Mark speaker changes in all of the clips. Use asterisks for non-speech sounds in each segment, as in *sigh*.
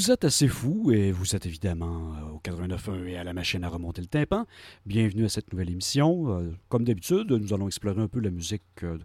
Speaker 1: Vous êtes assez fou et vous êtes évidemment euh, au 89.1 et à la machine à remonter le tympan. Bienvenue à cette nouvelle émission. Euh, comme d'habitude, nous allons explorer un peu la musique euh,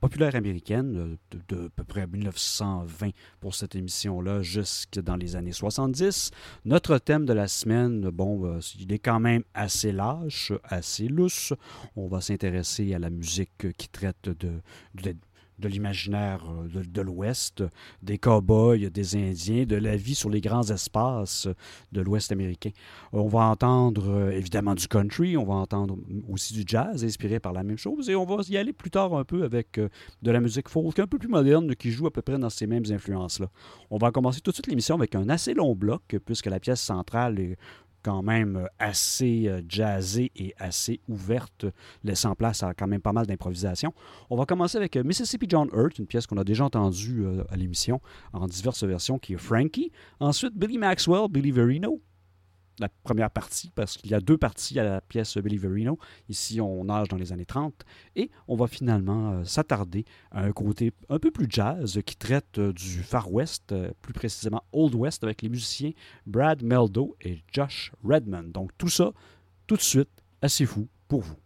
Speaker 1: populaire américaine de, à peu près 1920 pour cette émission-là jusque dans les années 70. Notre thème de la semaine, bon, il est quand même assez lâche, assez lousse. On va s'intéresser à la musique qui traite de, de, de l'imaginaire euh, de, l'Ouest, des cow-boys, des Indiens, de la vie sur les grands espaces de l'Ouest américain. On va entendre euh, évidemment du country, on va entendre aussi du jazz inspiré par la même chose, et on va y aller plus tard un peu avec euh, de la musique folk un peu plus moderne qui joue à peu près dans ces mêmes influences-là. On va commencer tout de suite l'émission avec un assez long bloc, puisque la pièce centrale est quand même euh, assez euh, jazzée et assez ouverte, laissant place à quand même pas mal d'improvisation. On va commencer avec euh, Mississippi John Hurt, une pièce qu'on a déjà entendue à l'émission en diverses versions, qui est Frankie. Ensuite, Billy Maxwell, Billy Verino, la première partie, parce qu'il y a deux parties à la pièce Billy Verino. Ici, on nage dans les années 30. Et on va finalement euh, s'attarder à un côté un peu plus jazz qui traite euh, du Far West, euh, plus précisément Old West, avec les musiciens Brad Meldo et Josh Redman. Donc tout ça, tout de suite, assez fou pour vous.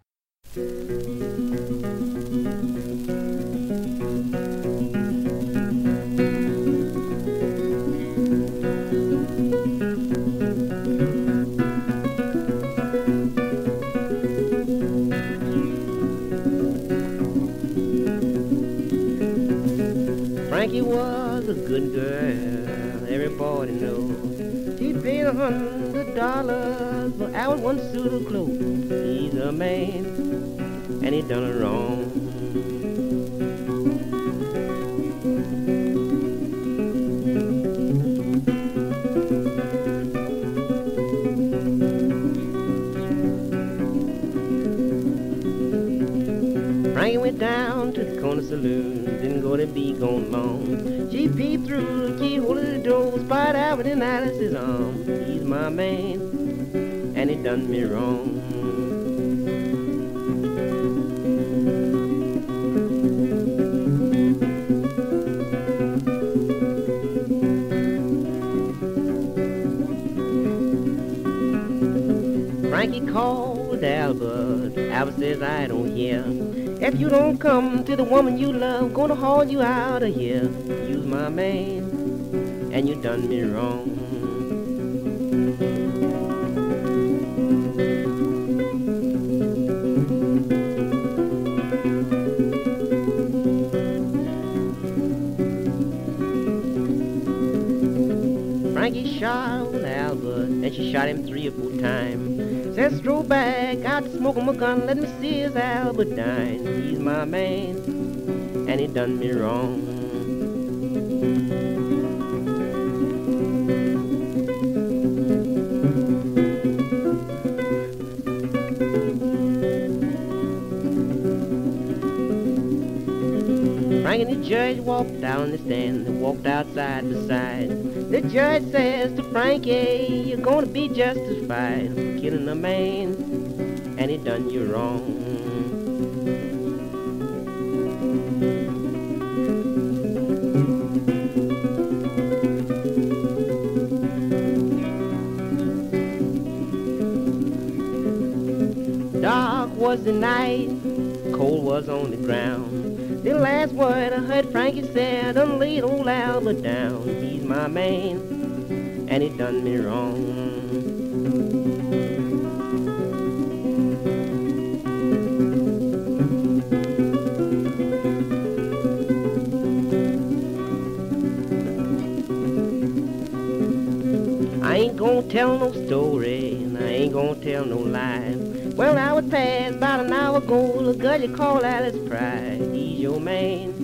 Speaker 2: Hundred dollars for our one suit of clothes. He's a man, and he done it wrong. To the corner saloon to be gone long. She peeped through the keyhole of the door, spied Albert in Alice's arms. He's my man, and he done me wrong. Frankie called Albert. Albert says I don't hear. If you don't come to the woman you love, gonna haul you out of here. You's my man, and you done me wrong. Frankie shot Albert, and she shot him three or four times. Says throw back, out to smoke him a gun, let me see his Albert dine. He's my man, and he done me wrong. Frank and the judge walked down the stand, they walked outside beside. The judge says to Frankie, you're gonna be justified for killing a man, and he done you wrong. Dark was the night, cold was on the ground. The last word I heard Frankie said, done laid old Albert down my man, and he done me wrong. I ain't gonna tell no story, and I ain't gonna tell no lie. Well, I was past about an hour ago, the girl you call Alice Pride. He's your man,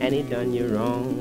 Speaker 2: and he done you wrong.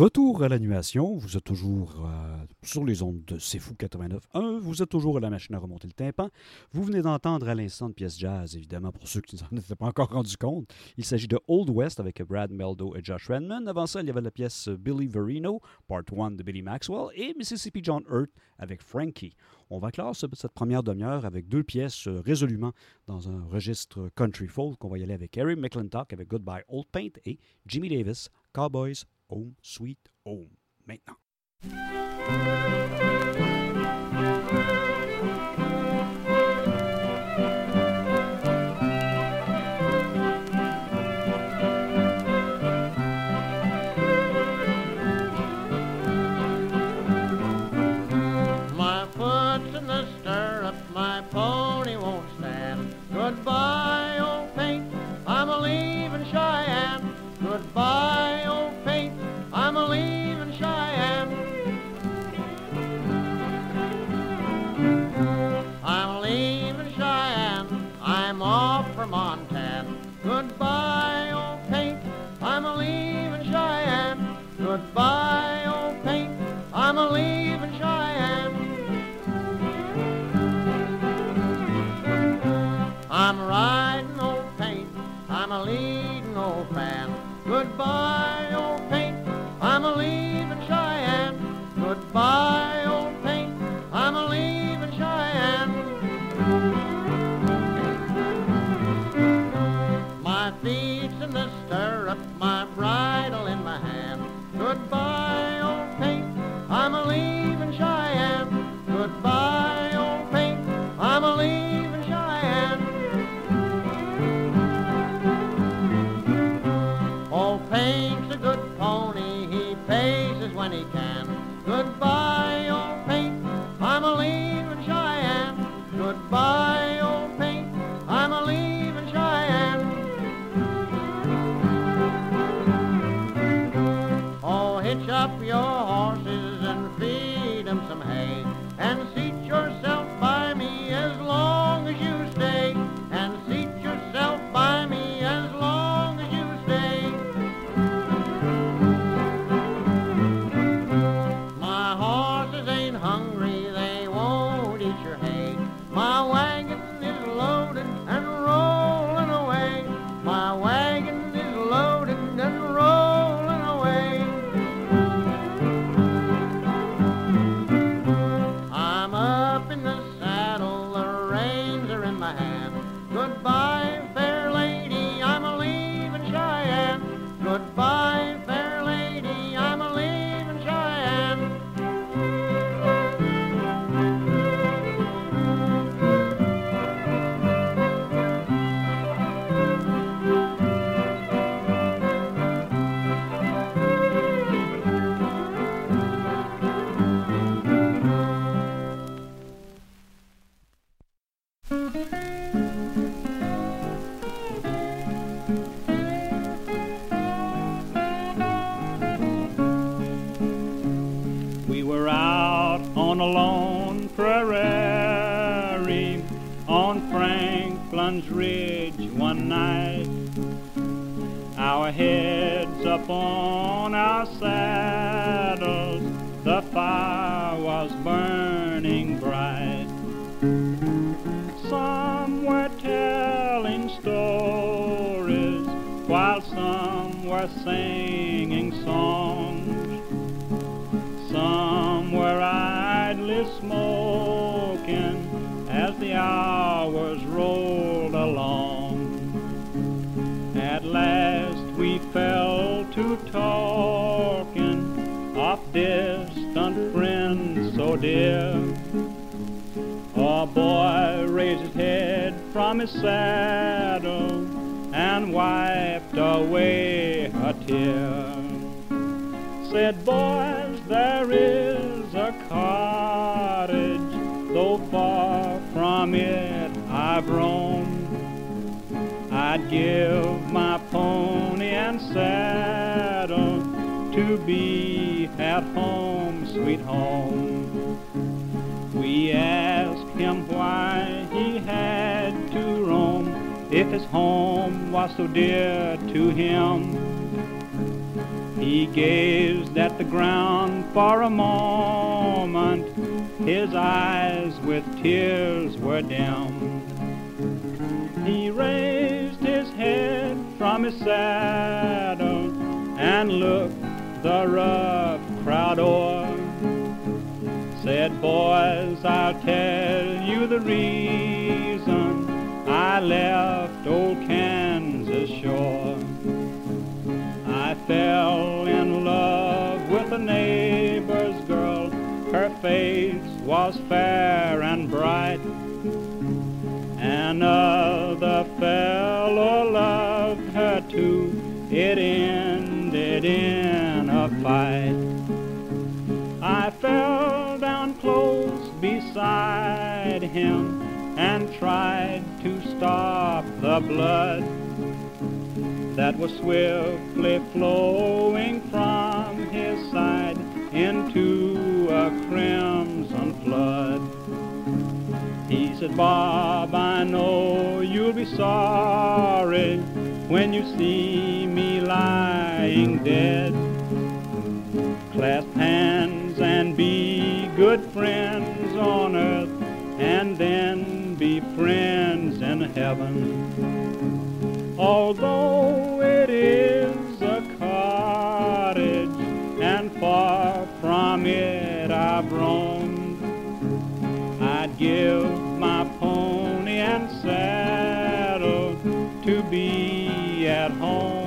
Speaker 3: Retour à l'animation, vous êtes toujours euh, sur les ondes de C'est Fou 89.1, vous êtes toujours à la machine à remonter le tympan. Vous venez d'entendre à l'instant de pièce jazz, évidemment, pour ceux qui n'en *laughs* étaient pas encore rendus compte. Il s'agit de Old West avec Brad Meldo et Josh Redman. Avant ça, il y avait la pièce Billy Verino, Part 1 de Billy Maxwell, et Mississippi John Hurt avec Frankie. On va clore cette première demi-heure avec deux pièces euh, résolument dans un registre country folk. On va y aller avec Harry McClintock avec Goodbye Old Paint et Jimmy Davis, Cowboys Home Sweet Home. Maintenant.
Speaker 4: If Said, boys, I'll tell you the reason I left old Kansas shore. I fell in love with a neighbor's girl. Her face was fair and bright. And another fellow loved her too. It ended in a fight. I fell beside him and tried to stop the blood that was swiftly flowing from his side into a crimson flood. He said, Bob, I know you'll be sorry when you see me lying dead. Clasp hands and be good friends on earth, and then be friends in heaven. Although it is a cottage, and far from it I've roamed, I'd give my pony and saddle to be at home,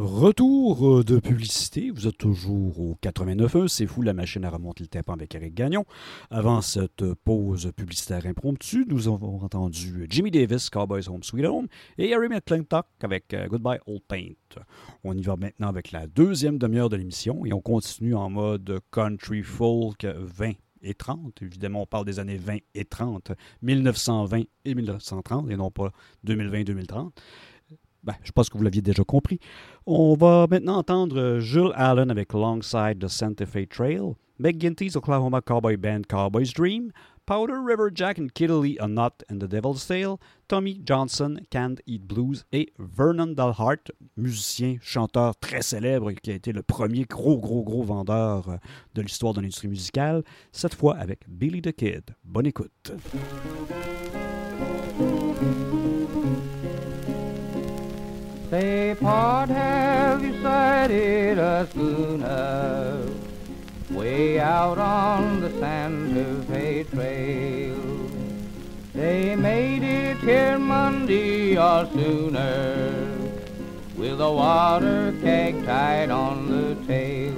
Speaker 1: Retour euh, de publicité. Vous êtes toujours au 89.1. C'est fou, la machine à remonter le tympan avec Eric Gagnon. Avant cette pause publicitaire impromptue, nous avons entendu Jimmy Davis, Cowboys Home Sweet Home, et Harry McClintock avec euh, Goodbye Old Paint. On y va maintenant avec la deuxième demi-heure de l'émission et on continue en mode country folk 20 et 30. Évidemment, on parle des années 20 et 30, 1920 et 1930, et non pas 2020-2030. Ben, je pense que vous l'aviez déjà compris. On va maintenant entendre Jules Allen avec Longside the Santa Fe Trail, Meg Ginty's Oklahoma Cowboy Band Cowboy's Dream, Powder River Jack and Kittley A Knot and the Devil's Tale, Tommy Johnson, Can't Eat Blues et Vernon Dalhart, musicien, chanteur très célèbre qui a été le premier gros, gros, gros vendeur de l'histoire de l'industrie musicale, cette fois avec Billy the Kid. Bonne écoute.
Speaker 5: Say, Port, have you sighted a schooner way out on the Santa Fe Trail? They made it here Monday or sooner with a water keg tied on the tail.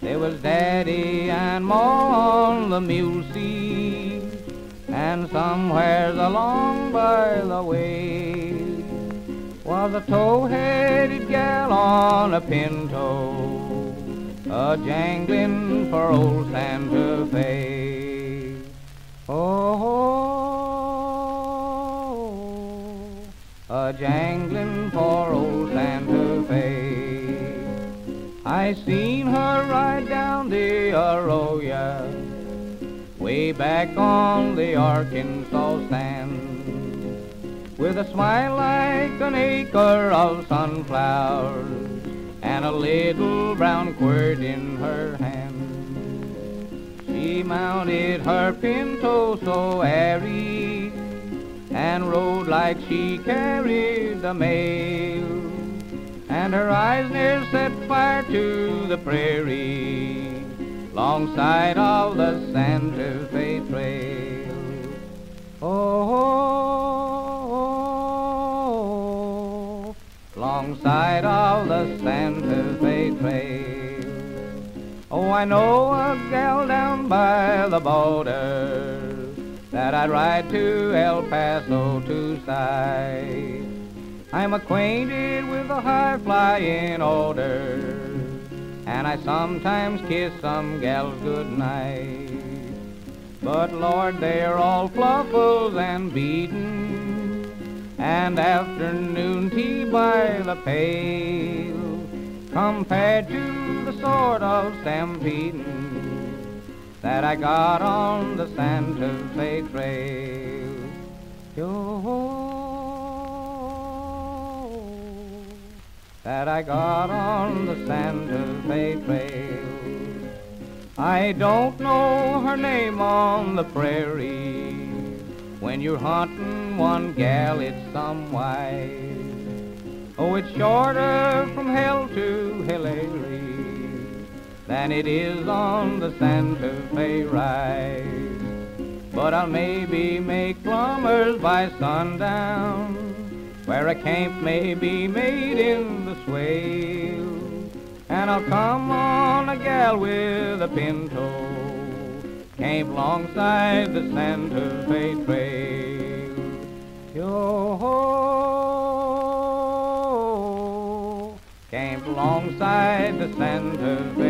Speaker 5: There was Daddy and Ma on the mule seat, and somewheres along by the way was a tow-headed gal on a pinto, a jangling for old Santa Fe. Oh, a jangling for old Santa Fe. I seen her ride down the Arroyo, way back on the Arkansas a smile like an acre of sunflowers and a little brown quirt in her hand. She mounted her pinto so airy and rode like she carried the mail, and her eyes near set fire to the prairie longside of the Santa Fe Trail. Oh, alongside of the Santa Fe Trail. Oh, I know a gal down by the border that I'd ride to El Paso to sight. I'm acquainted with the high flying order, and I sometimes kiss some gals goodnight. But Lord, they're all fluffles and beaten, and afternoon tea by the pail. compared to the sort of stampeding that I got on the Santa Fe Trail. Yo, that I got on the Santa Fe Trail. I don't know her name on the prairie. When you're hunting one gal, it's some way. Oh, it's shorter from hell to Hillary than it is on the Santa Fe rise. But I'll maybe make plumbers by sundown, where a camp may be made in the swale. And I'll come on a gal with a pinto, camp alongside the Santa Fe Trail. Yo-ho, camp alongside the Santa Fe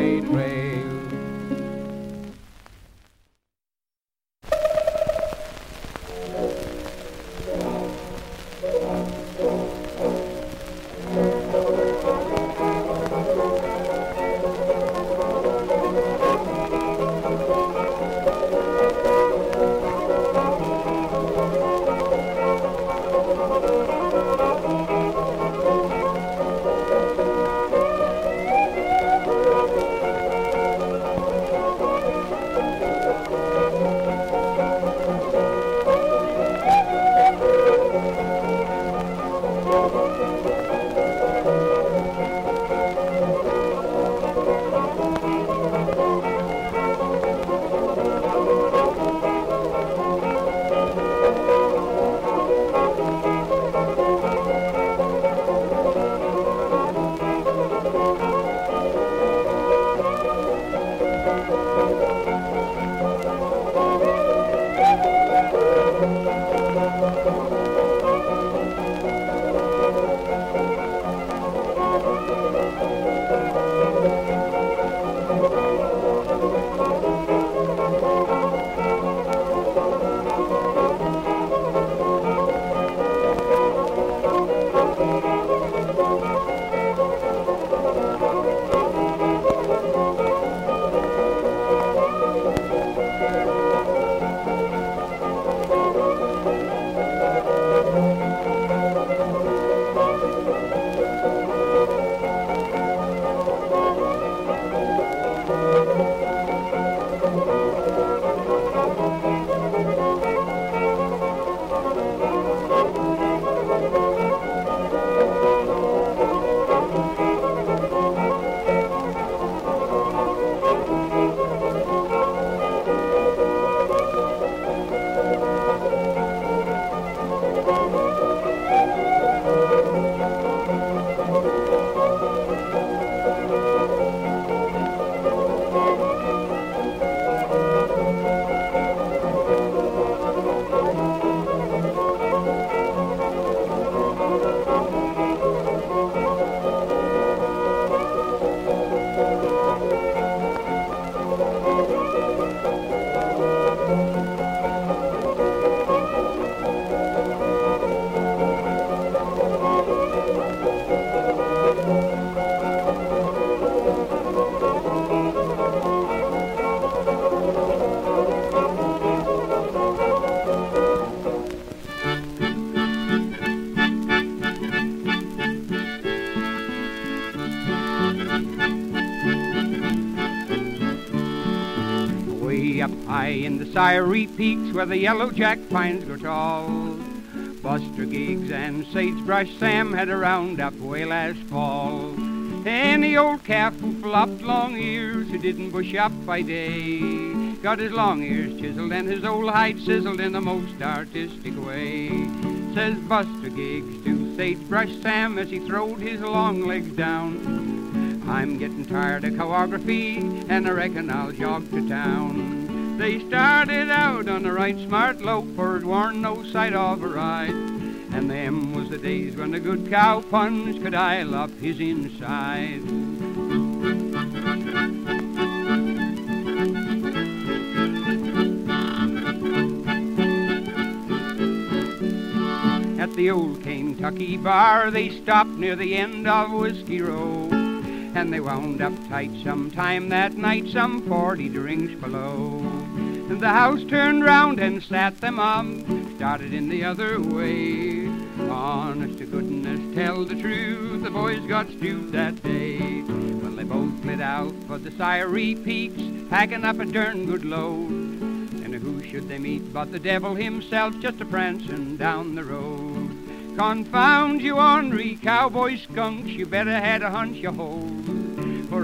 Speaker 5: Sierry Peaks where the yellow jack pines grow tall. Buster Giggs and Sagebrush Sam had a roundup way last fall. The old calf who flopped long ears, who didn't bush up by day, got his long ears chiseled and his old hide sizzled in the most artistic way. Says Buster Giggs to Sagebrush Sam as he throwed his long legs down. I'm getting tired of choreography, and I reckon I'll jog to town. They started out on the right smart it warn't no sight of a ride. And them was the days when a good cow punch could ile up his inside. At the old Kentucky bar, they stopped near the end of Whiskey Row.
Speaker 6: And they wound up tight sometime that night, some forty drinks below. And the house turned round and sat them up, started in the other way. Honest to goodness, tell the truth, the boys got stewed that day. Well, they both lit out for the Sierry Peaks, packing up a darn good load. And who should they meet but the devil himself, just a prancing down the road. Confound you ornery cowboy skunks, you better had a hunch you hold.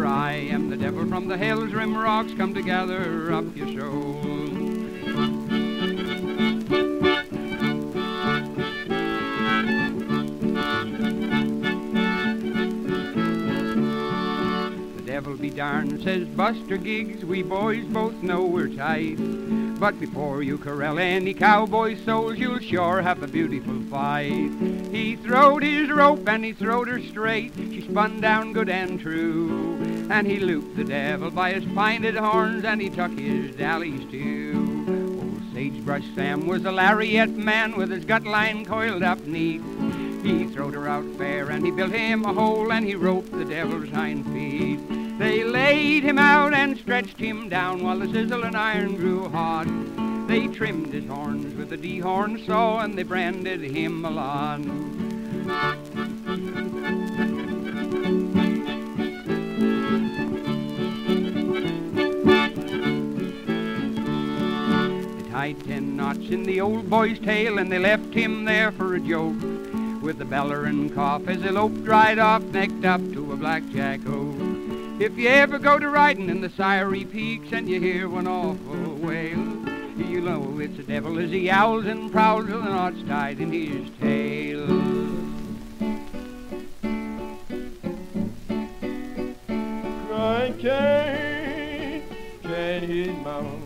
Speaker 6: I am the devil from the hills, rim rocks, come to gather up your soul. The devil be darned, says Buster Giggs, we boys both know we're tight. But before you corral any cowboy souls, you'll sure have a beautiful fight. He throwed his rope and he throwed her straight. She spun down good and true. And he looped the devil by his pinted horns and he took his dallies too. Old Sagebrush Sam was a lariat man with his gut line coiled up neat. He throwed her out fair and he built him a hole and he roped the devil's hind feet. They laid him out and stretched him down while the sizzle and iron grew hot. They trimmed his horns with a dehorn saw and they branded him a lot. Tied ten knots in the old boy's tail and they left him there for a joke. With a beller and cough as he loped right off, necked up to a blackjack oak. If you ever go to riding in the Sierry Peaks and you hear one awful wail, you know it's the devil as he yowls and prowls with the knots tied in his tail.
Speaker 7: Cry Kane, Kane his mama.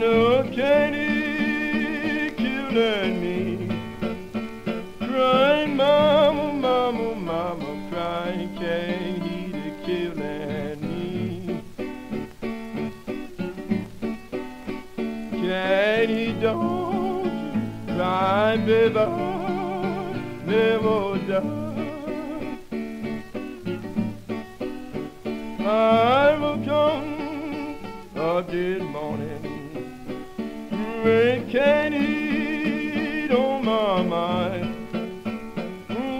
Speaker 7: Katie killed me. Crying, mama, mama, mama, crying, Katie killed me. Katie, don't you cry, baby, never die. I will come a good morning. Can't eat on my mind.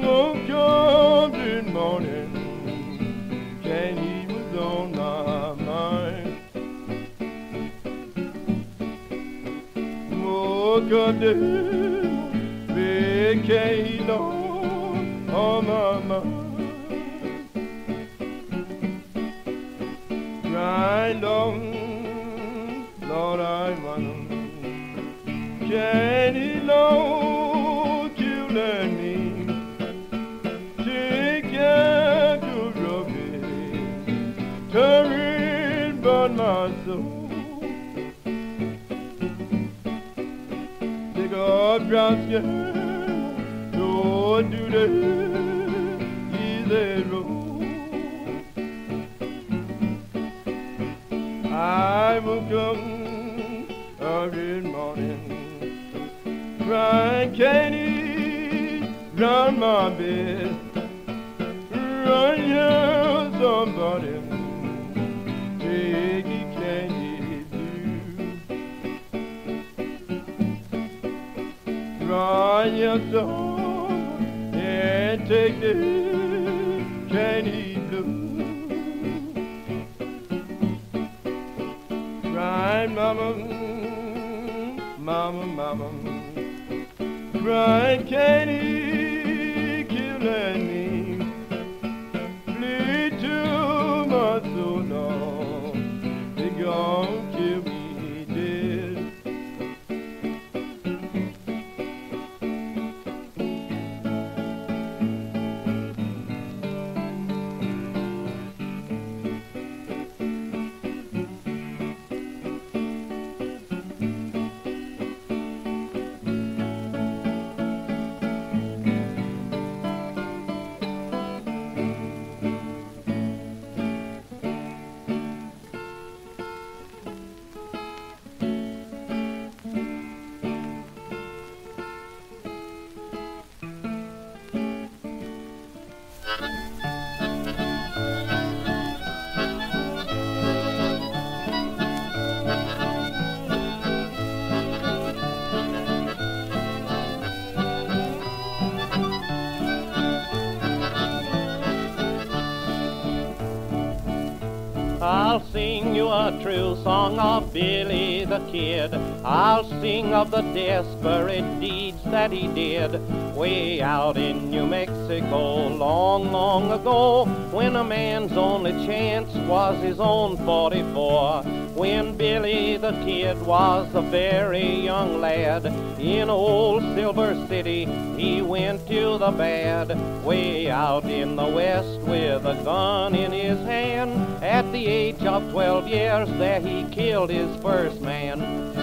Speaker 7: Oh, come good morning. Can't eat was on my mind. Woke up the big cane on, on my mind. grind on, Lord, I Jenny, Lord, you let me take care to rubbish, turn but my soul. Take up ground skin, Lord, do the my. Run here, somebody. Take it candy too. Run here, some and take the candy blue. Crying, mama, mama, mama. Crying, candy
Speaker 8: Kid. I'll sing of the desperate deeds that he did way out in New Mexico long, long ago when a man's only chance was his own 44. When Billy the Kid was a very young lad in old Silver City, he went to the bad way out in the west with a gun in his hand. At the age of 12 years, there he killed his first man.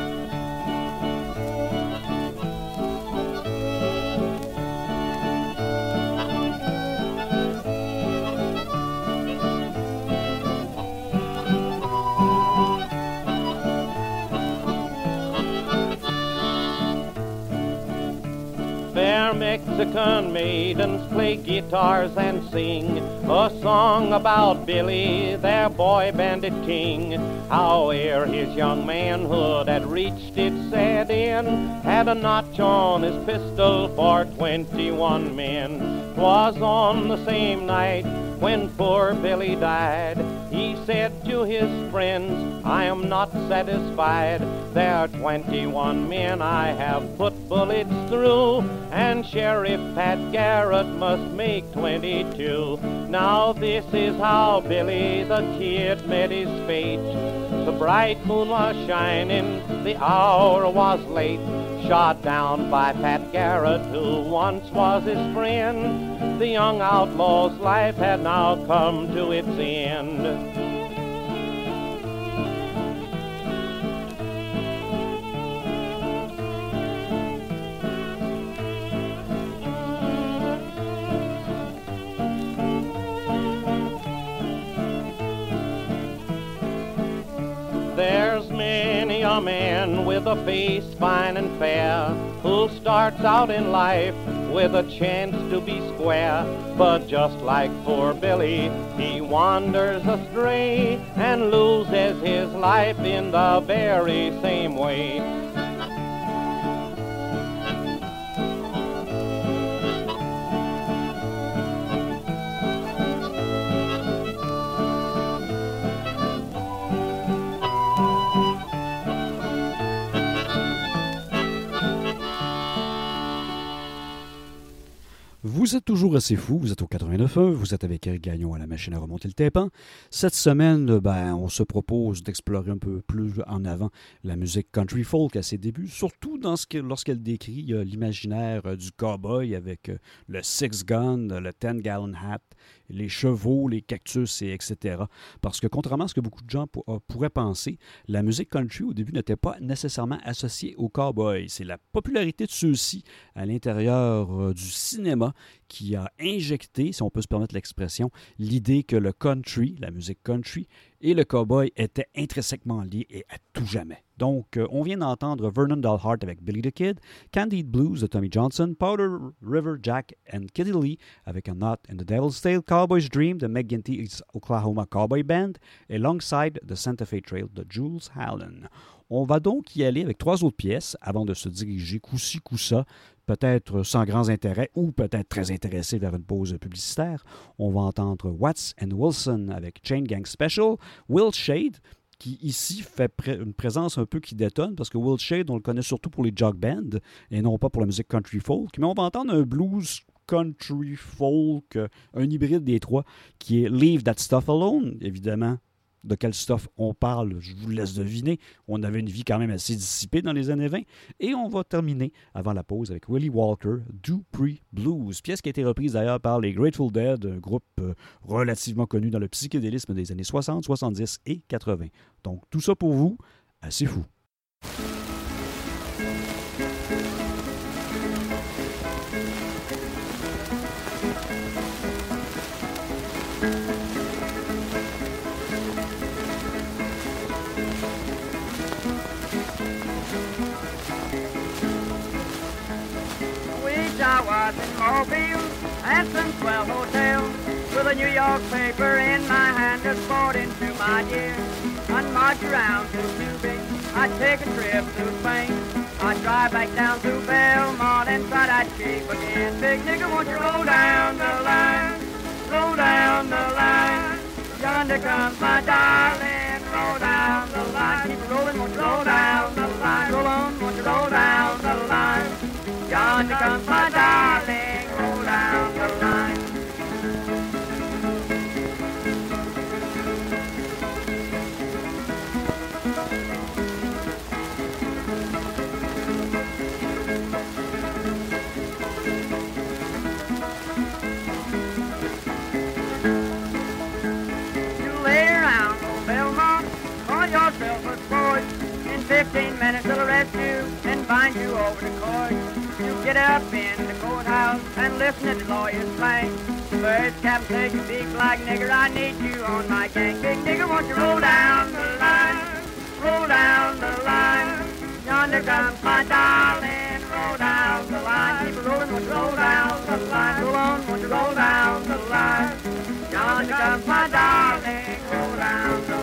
Speaker 8: Mexican maidens play guitars and sing a song about Billy, their boy bandit king. How ere his young manhood had reached its sad end, had a notch on his pistol for twenty-one men. 'Twas on the same night when poor Billy died. He said to his friends, I am not satisfied. There are 21 men I have put bullets through, and Sheriff Pat Garrett must make 22. Now this is how Billy the Kid met his fate. The bright moon was shining, the hour was late. Shot down by Pat Garrett, who once was his friend. The young outlaw's life had now come to its end. A man with a face fine and fair who starts out in life with a chance to be square. But just like poor Billy, he wanders astray and loses his life in the very same way.
Speaker 1: Vous êtes toujours assez fou, vous êtes au 89.1, vous êtes avec Eric Gagnon à la machine à remonter le tympan. Cette semaine, ben, on se propose d'explorer un peu plus en avant la musique country folk à ses débuts, surtout lorsqu'elle décrit euh, l'imaginaire euh, du cowboy avec euh, le six gun, le ten gallon hat, les chevaux, les cactus, et etc. Parce que contrairement à ce que beaucoup de gens euh, pourraient penser, la musique country au début n'était pas nécessairement associée aux cowboys. C'est la popularité de ceux-ci à l'intérieur euh, du cinéma qui a injecté, si on peut se permettre l'expression, l'idée que le country, la musique country, et le cowboy étaient intrinsèquement liés et à tout jamais. Donc, euh, on vient d'entendre Vernon Dalhart avec Billy the Kid, Candide Blues de Tommy Johnson, Powder River Jack and Kitty Lee avec A Knot in the Devil's Tale, Cowboy's Dream de McGinty's Oklahoma Cowboy Band et Longside de Santa Fe Trail de Jules Hallen. On va donc y aller avec trois autres pièces avant de se diriger coup-ci, peut-être sans grands intérêts ou peut-être très intéressés vers une pause publicitaire. On va entendre Watts and Wilson avec Chain Gang Special, Will Shade, qui ici fait une présence un peu qui détonne, parce que Will Shade, on le connaît surtout pour les jog bands et non pas pour la musique country folk. Mais on va entendre un blues country folk, un hybride des trois, qui est Leave That Stuff Alone, évidemment. De quel stuff on parle, je vous laisse deviner. On avait une vie quand même assez dissipée dans les années 20. Et on va terminer avant la pause avec Willie Walker, Dupree Blues, pièce qui a été reprise d'ailleurs par les Grateful Dead, un groupe euh, relativement connu dans le psychédélisme des années 60, 70 et 80. Donc tout ça pour vous, assez fou.
Speaker 9: Radisson 12 Hotel With a New York paper in my hand that's poured into my ears. I march around to tubing. I take a trip to Spain. I drive back down to Belmont and try that cheap again. Big nigga, won't you roll down the line? Roll down the line. Yonder comes my darling. Roll down the line. Keep rolling, won't you roll down the line? Roll on, won't you roll down the line? Yonder comes my darling. 15 minutes they'll arrest you and bind you over the court. You get up in the courthouse and listen to the lawyers slang. First says you big black nigger, I need you on my gang. Big nigger, won't you roll down the line? Roll down the line. Yonder comes my darling, roll down the line. Keep rolling, won't you roll down the line? Roll on, won't you roll down the line? Yonder comes my darling, roll down the line.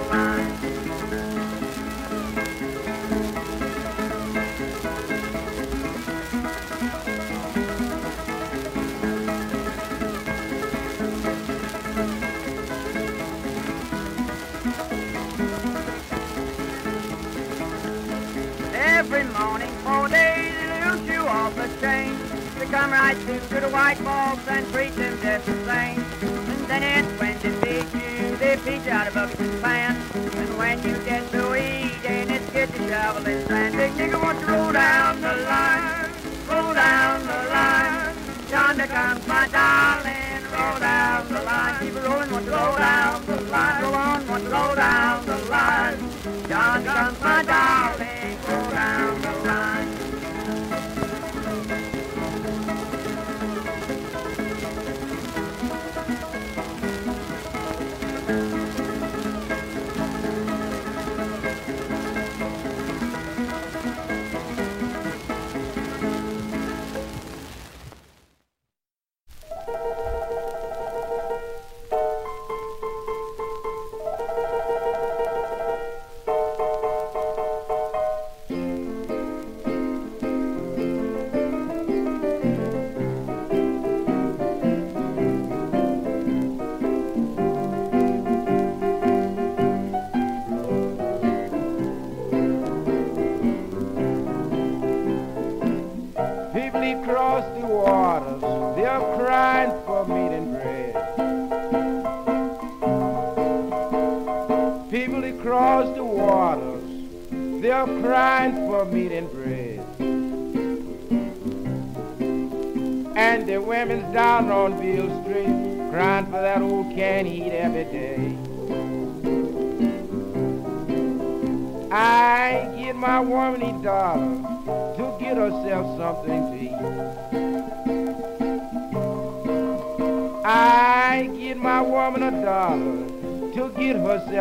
Speaker 9: Chain. They come right through to the white folks and treat them just the same. And then it's when they feed you, they feed you out of buckets and. And when you get to eating, it's get the shovel and sand. Big nigga, won't you roll down the line? Roll down the line. Yonder comes my darling, roll down the line. Keep it rolling, won't you roll down the line? Roll on, won't you roll down the line? Yonder comes my darling, roll down the line.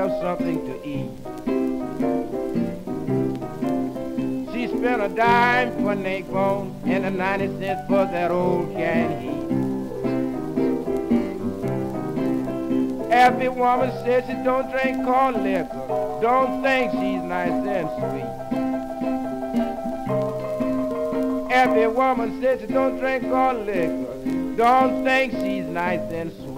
Speaker 10: Herself something to eat. She spent a dime for neck bone and a 90 cents for that old canned heat. Every woman says she don't drink corn liquor, don't think she's nice and sweet. Every woman says she don't drink corn liquor, don't think she's nice and sweet.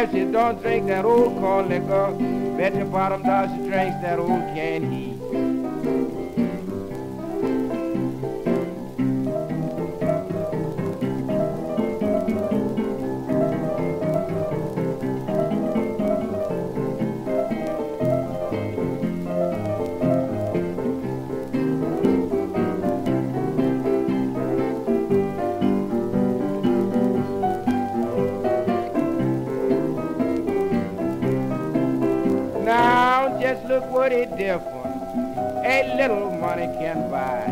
Speaker 10: If she don't drink that old corn liquor, uh, bet your bottom dollar she drinks that old canned heat. Different a little money can buy.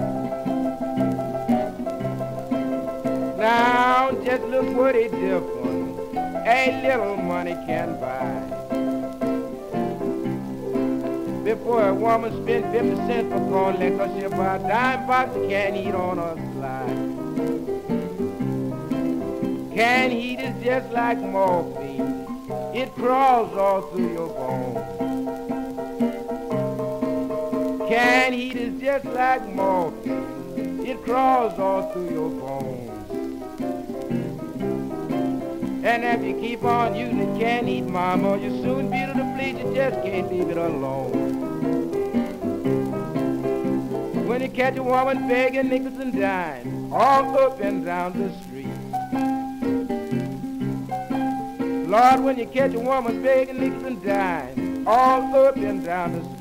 Speaker 10: Now just look what it different a little money can buy. Before a woman spend 50 cents for corn liquor, she'll buy a dime box of canned heat on her slide. Canned heat is just like morphine. It crawls all through your bones. Canned heat is just like morphine. It crawls all through your bones. And if you keep on using it, can't eat, mama, you soon be to the bleach, you just can't leave it alone. When you catch a woman begging nickels and dimes, all up and down the street. Lord, when you catch a woman begging nickels and dimes, all up and down the street.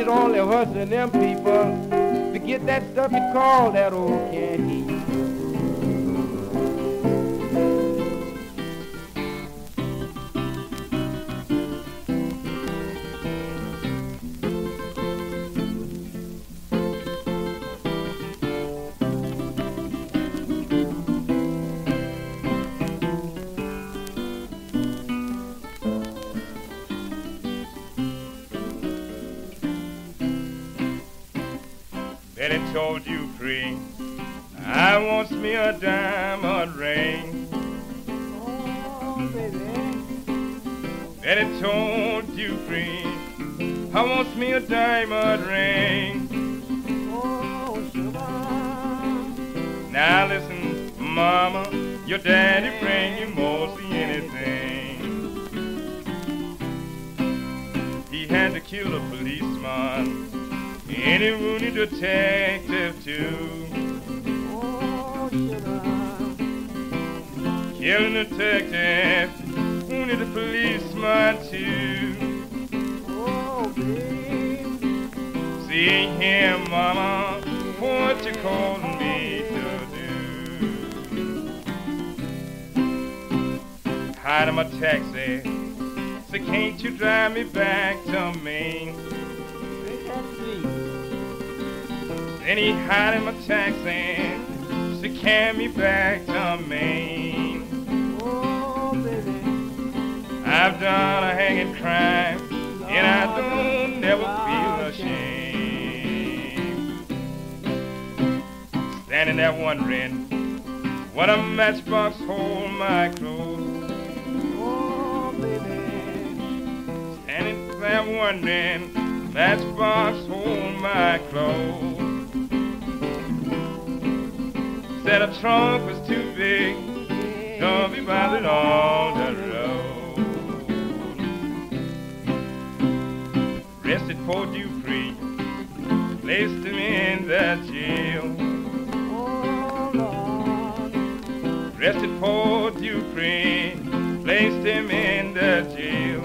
Speaker 10: She's only hustling them people to get that stuff you call that old can't eat.
Speaker 11: Betty told you free. I wants me a diamond ring. Betty told you free. I wants me a diamond ring. Oh, Now listen, mama, your daddy bring you mostly anything. He had to kill a policeman. Any wounded detective too. Kill a detective, wounded a policeman too. Oh, See here, mama, what you calling me to do? Hide in my taxi, so can't you drive me back to Maine? Then he hid in my taxi to carry me back to Maine. Oh, baby. I've done a hanging crime, and I oh, don't never feel ashamed. Standing there wondering what a matchbox hold my clothes. Oh, baby. Standing there wondering, matchbox hold my clothes. Said a trunk was too big, don't be bothered on the road. Rested for Dupree, placed him in the jail. Oh God. Rested for Dupree, placed him in the jail.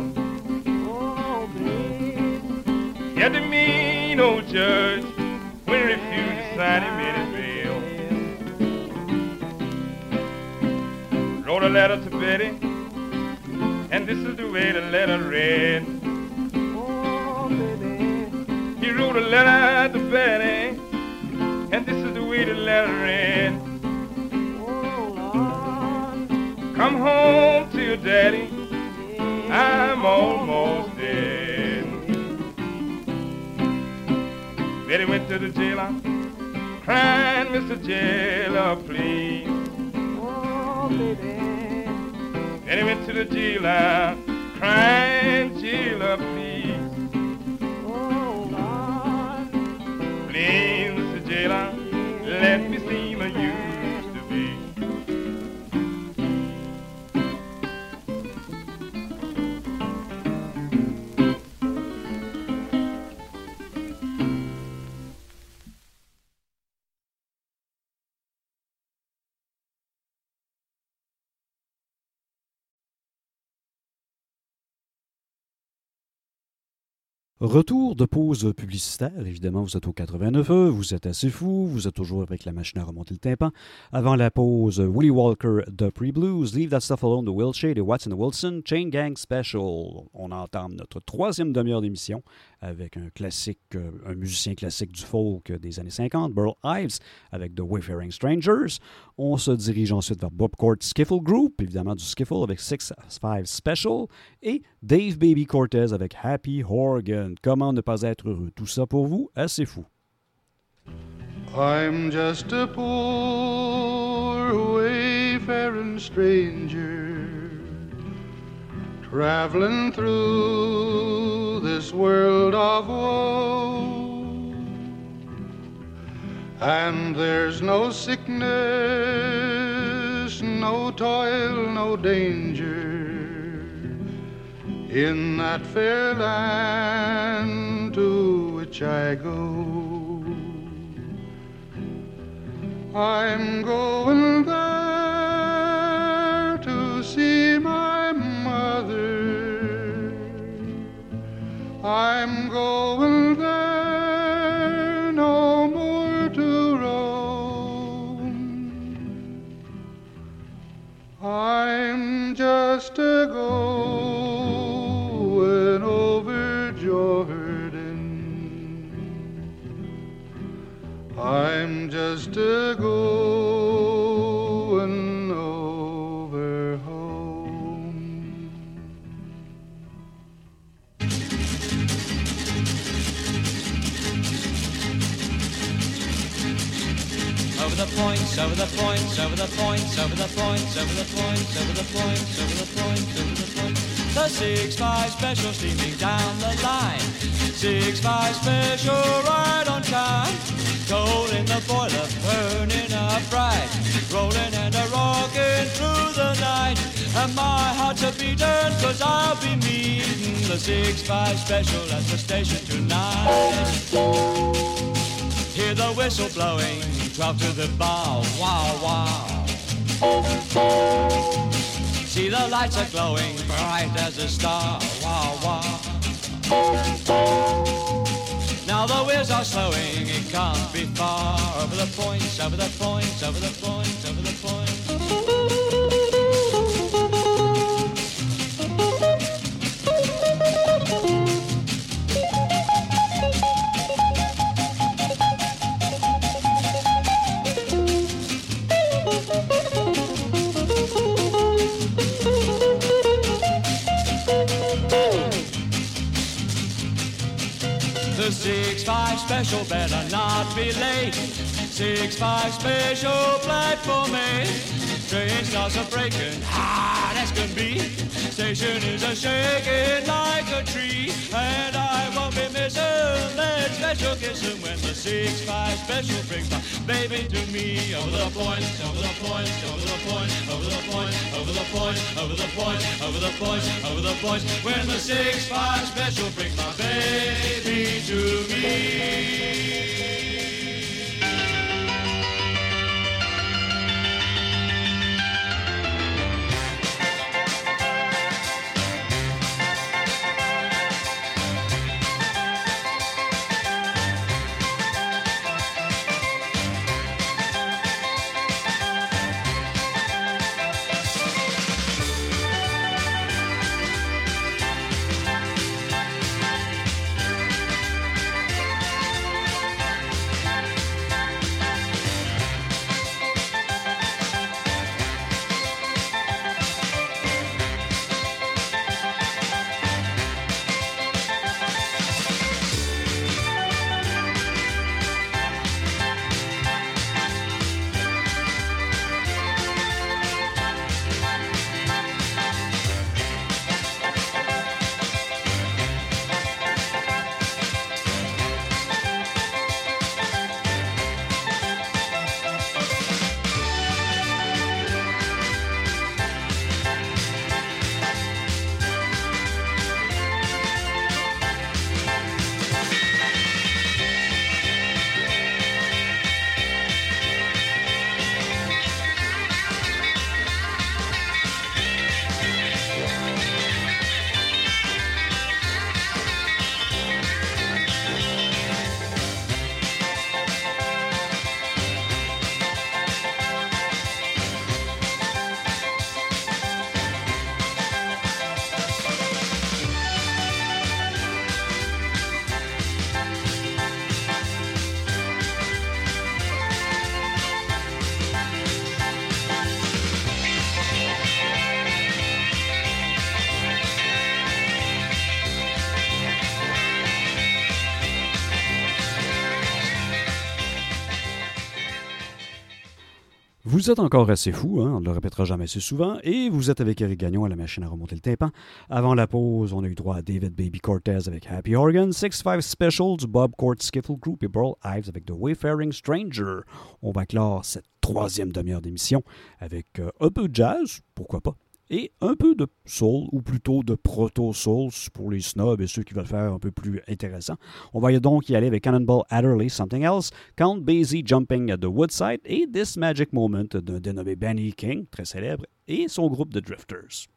Speaker 11: Yet the mean old judge, when he refused to sign him Wrote a letter to Betty, and this is the way the letter read. Oh, he wrote a letter to Betty, and this is the way the letter read. Oh, Come home to your daddy, I'm almost dead. Betty went to the jailer, crying, Mr. Jailer, please. Betty went to the jailer, crying, jailer, please. Oh Lord, please. Jailer, let me
Speaker 1: Retour de pause publicitaire. Évidemment, vous êtes au 89.1, vous êtes assez fou, vous êtes toujours avec la machine à remonter le tympan. Avant la pause, Willie Walker, Dupree Blues, Leave That Stuff Alone de Will Shade et Watson Wilson, Chain Gang Special. On entame notre troisième demi-heure d'émission avec un classique, euh, un musicien classique du folk des années 50, Burl Ives, avec The Wayfaring Strangers. On se dirige ensuite vers Bob Court Skiffle Group, évidemment du Skiffle avec Six Five Special, et Dave Baby Cortez avec Happy Horgan. Comment ne pas être heureux? Tout ça pour vous, assez fou.
Speaker 12: I'm just a poor wayfaring stranger traveling through this world of woe. And there's no sickness no toil, no danger. In that fair land to which I go, I'm going there to see my mother. I'm going there no more to roam. I'm just a going I'm just a going over home.
Speaker 13: Over the points, over the points, over the points, over the points, over the points, over the points, over the points, over the points. The six five special steaming down the line. Six five special right on time. Coal in the boiler, burning up bright. Rolling and a rocking through the night. And my heart's a beating cause I'll be meeting the six five special at the station tonight. Hear the whistle blowing, drop to the bar, wow, wow. See the lights are glowing, bright as a star, wow, wow. Now the wheels are slowing, it can't be far. Over the points, over the points, over the points, over the points. The six five special better not be late. Six five special platform A. Train starts a breaking, hard as can be. Station is a shaking like a tree, and I won't be missing that special kissing when the six five special brings my baby to me. Over the point, over the point, over the point, over the point, over the point, over the point, over the point, over the point. When the six five special brings my baby to me.
Speaker 1: Vous êtes encore assez fou, hein, on ne le répétera jamais assez souvent, et vous êtes avec Eric Gagnon à la machine à remonter le tympan. Avant la pause, on a eu droit à David Baby Cortez avec Happy Organ, 6-5 Specials, Bob Court Skiffle Group et Burl Ives avec The Wayfaring Stranger. On va clore cette troisième demi-heure d'émission avec euh, un peu de jazz, pourquoi pas, et un peu de soul, ou plutôt de proto-soul pour les snobs et ceux qui veulent faire un peu plus intéressant. On va donc y aller avec Cannonball Adderley, Something Else, Count Basie Jumping at the Woodside et This Magic Moment d'un dénommé Benny King, très célèbre, et son groupe de Drifters.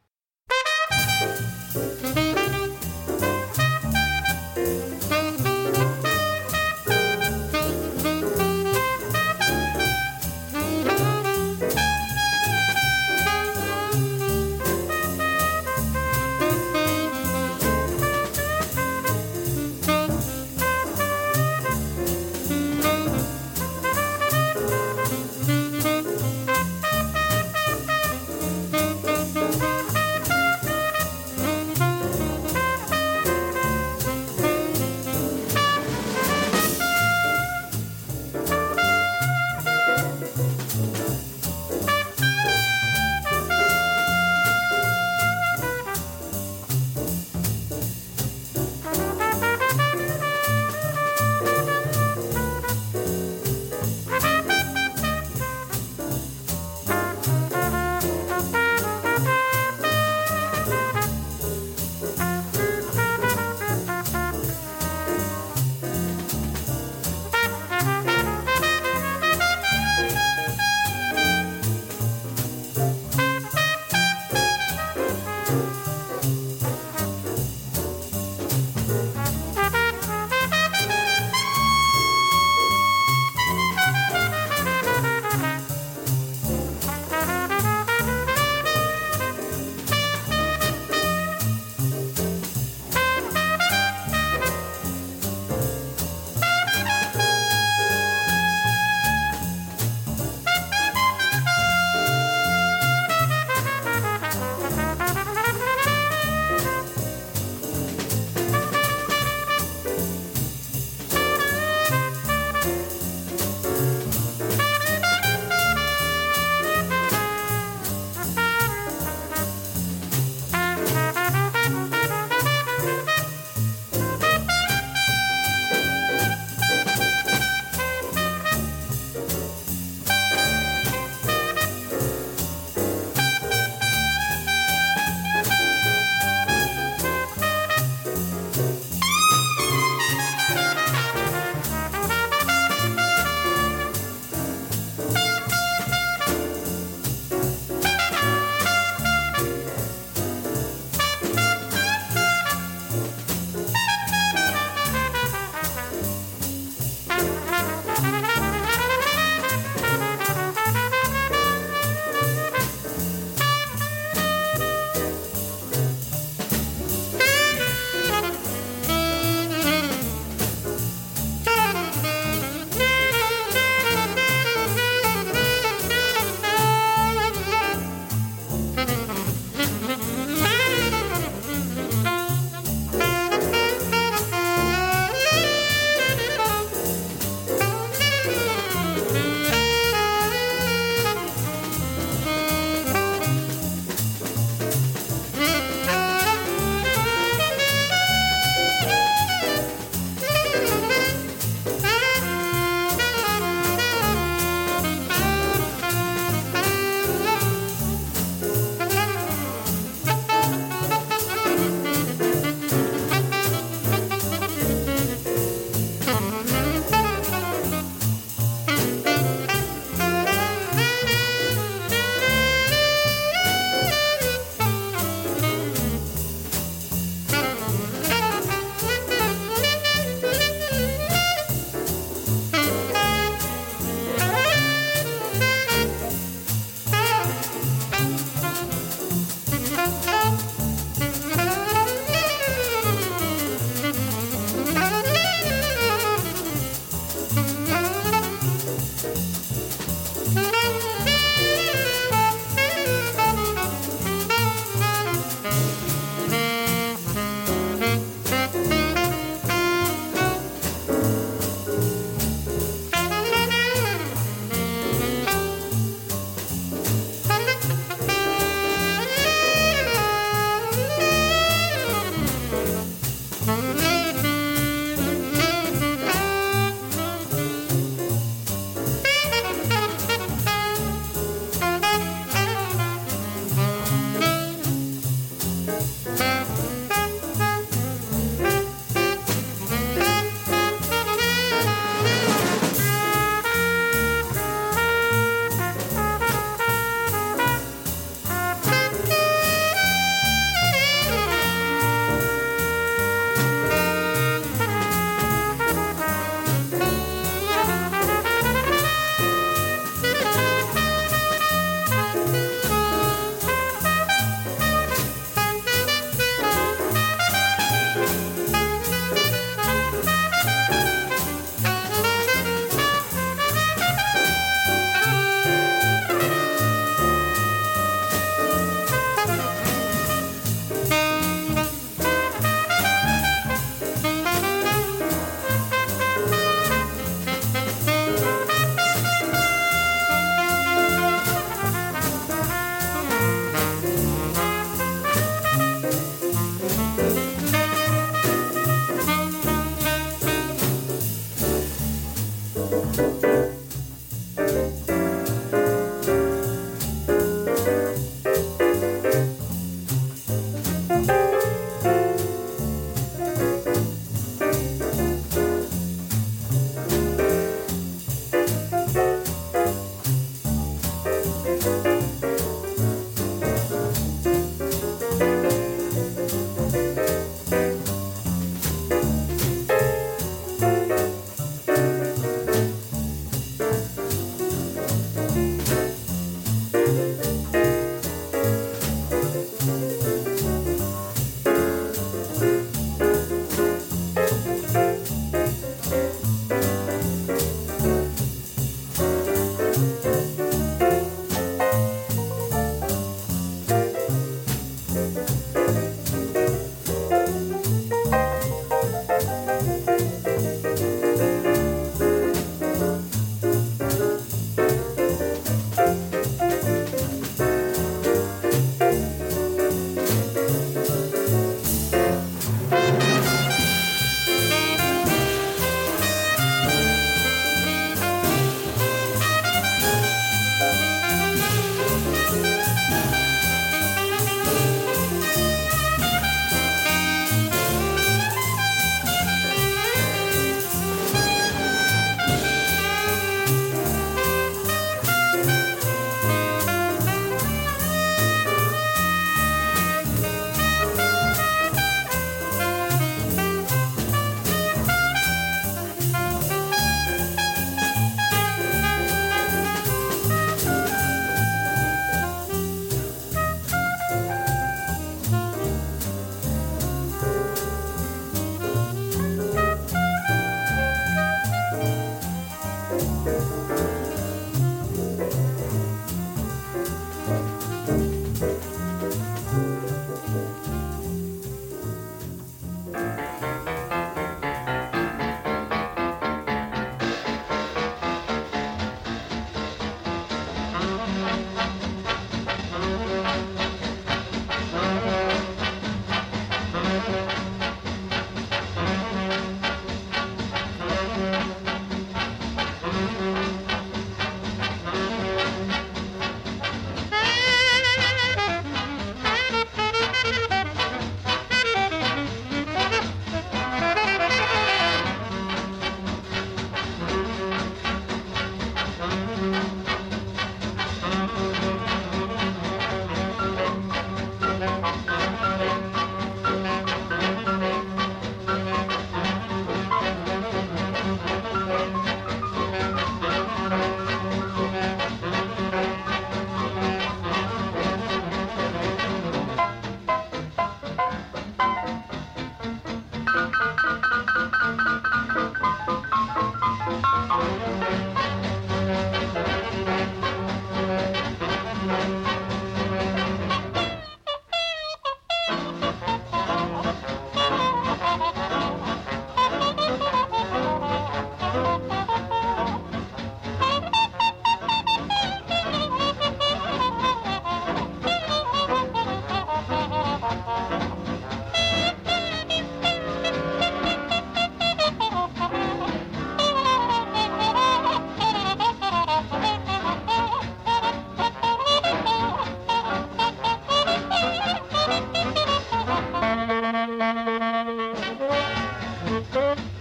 Speaker 7: Boom.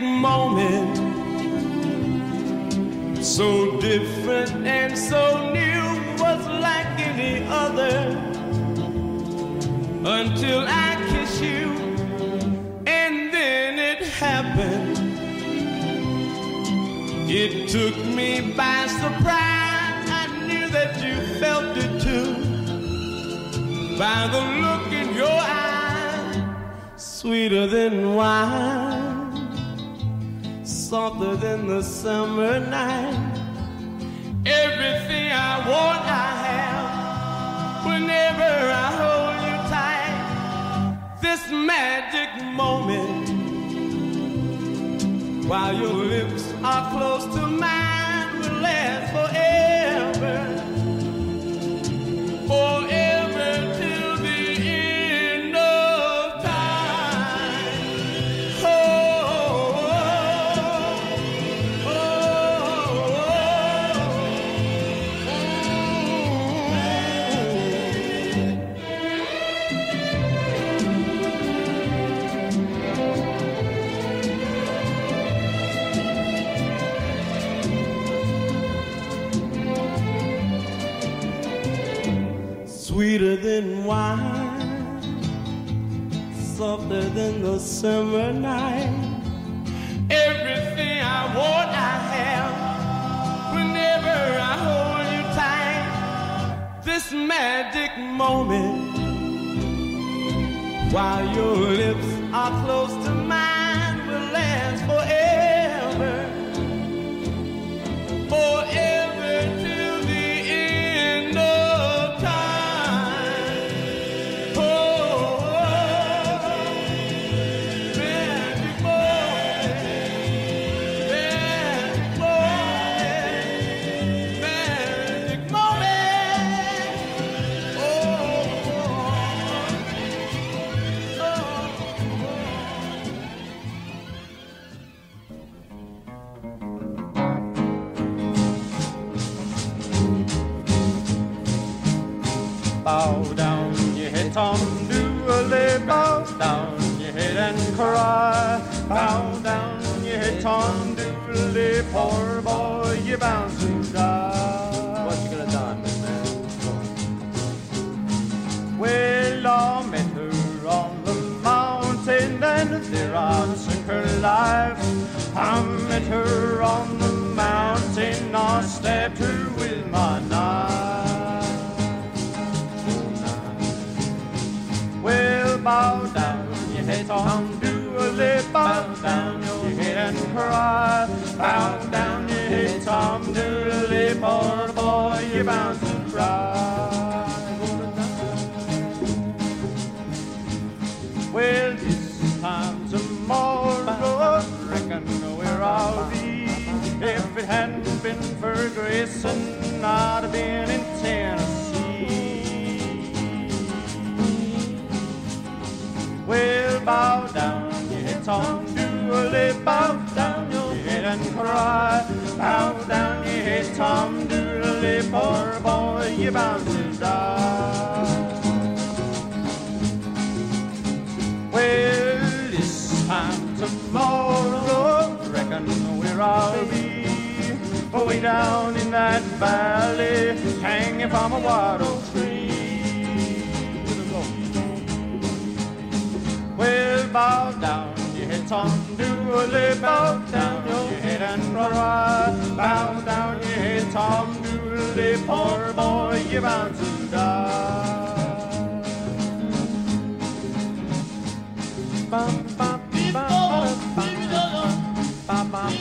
Speaker 7: Moment, while your lips are close to mine, your
Speaker 14: head, poor boy, you're bound to die. What you gonna die, man? Well, I met her on the mountain and there I took her life. I met her on the mountain, I stabbed her with my knife. Well, bow down your head, Tom Dooley, bow down head and cry. Bow down your head, Tom Dooley, poor boy, you're bound to cry. Well, this time tomorrow, reckon where I'll be. If it hadn't been for Grayson, I'd have been in Tennessee. Well, bow down your head, Tom Dooley, bow down your head and cry. Bow down your head, Tom Dooley, poor boy, you're bound to die. Well, this time tomorrow, reckon where I'll be. way down in that valley, hanging from a oak tree. Well, bow down your head, Tom. Do a bow down your head and run. Bow down your head, Tom. Do poor boy, you're bound to die. Bum, bum, bum, bum, bum, bum,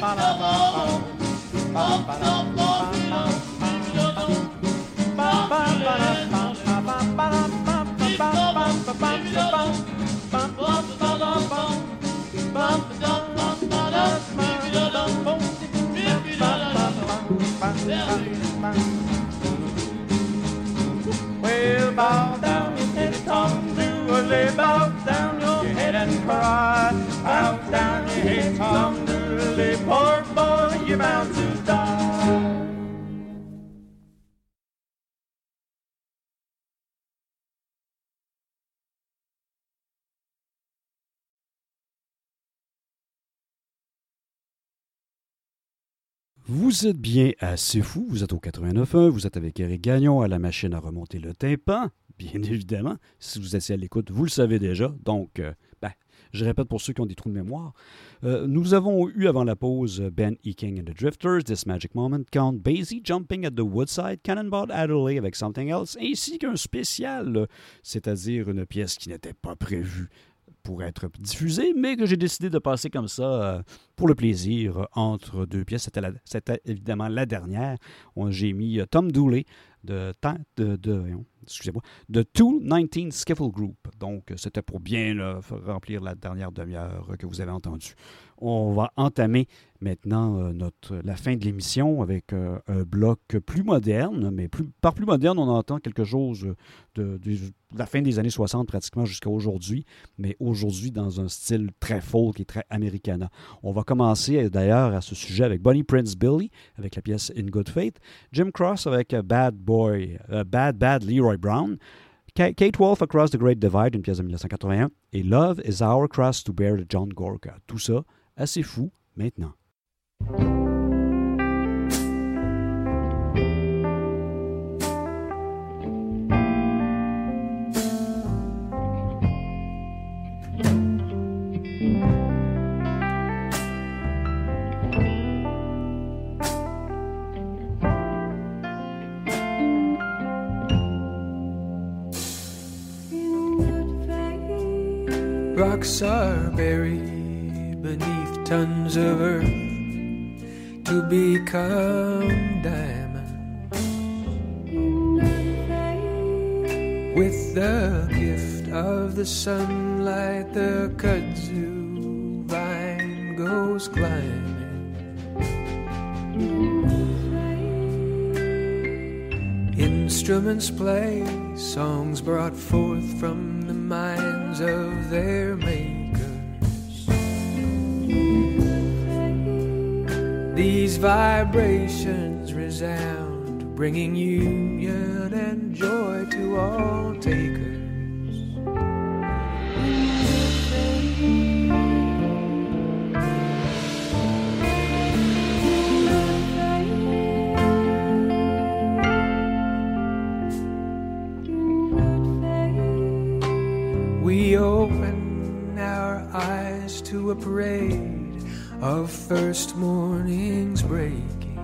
Speaker 14: bum, well, bow down your head, Tom Dooley, bow down your head and cry. Bow down your head, Tom Dooley, poor boy, you're bound to die.
Speaker 1: Vous êtes bien C'est Fou, vous êtes au 89.1, vous êtes avec Eric Gagnon à la machine à remonter le tympan, bien *laughs* évidemment. Si vous étiez à l'écoute, vous le savez déjà. Donc, euh, ben, je répète pour ceux qui ont des trous de mémoire. Euh, nous avons eu avant la pause Ben E. King and the Drifters, This Magic Moment, Count Basie, Jumping at the Woodside, Cannonball Adderley avec Something Else, ainsi qu'un spécial, c'est-à-dire une pièce qui n'était pas prévue pour être diffusée, mais que j'ai décidé de passer comme ça euh, pour le plaisir entre deux pièces. C'était, évidemment la dernière. J'ai mis euh, Tom Dooley de, de, de, voyons, excusez-moi, de 219 Skiffle Group. Donc, euh, c'était pour bien remplir la dernière demi-heure que vous avez entendue. On va entamer maintenant euh, la fin de l'émission avec euh, un bloc plus moderne, mais par plus moderne, on entend quelque chose de, la fin des années 60 pratiquement jusqu'à aujourd'hui, mais aujourd'hui dans un style très folk et très americana. On va commencer euh, d'ailleurs à ce sujet avec Bonnie Prince Billy, avec la pièce In Good Faith, Jim Cross avec Bad Boy, euh, Bad Bad Leroy Brown, Ka- Kate Wolf Across the Great Divide, une pièce de 1981, et Love is Our Cross to Bear de John Gorka. Tout ça, assez fou maintenant.
Speaker 15: Rocks are buried beneath tons of earth to become diamonds. With the gift of the sunlight, the kudzu vine goes climbing. Instruments play, songs brought forth from the minds of their makers. These vibrations resound, bringing union and joy to all takers. A parade of first mornings breaking.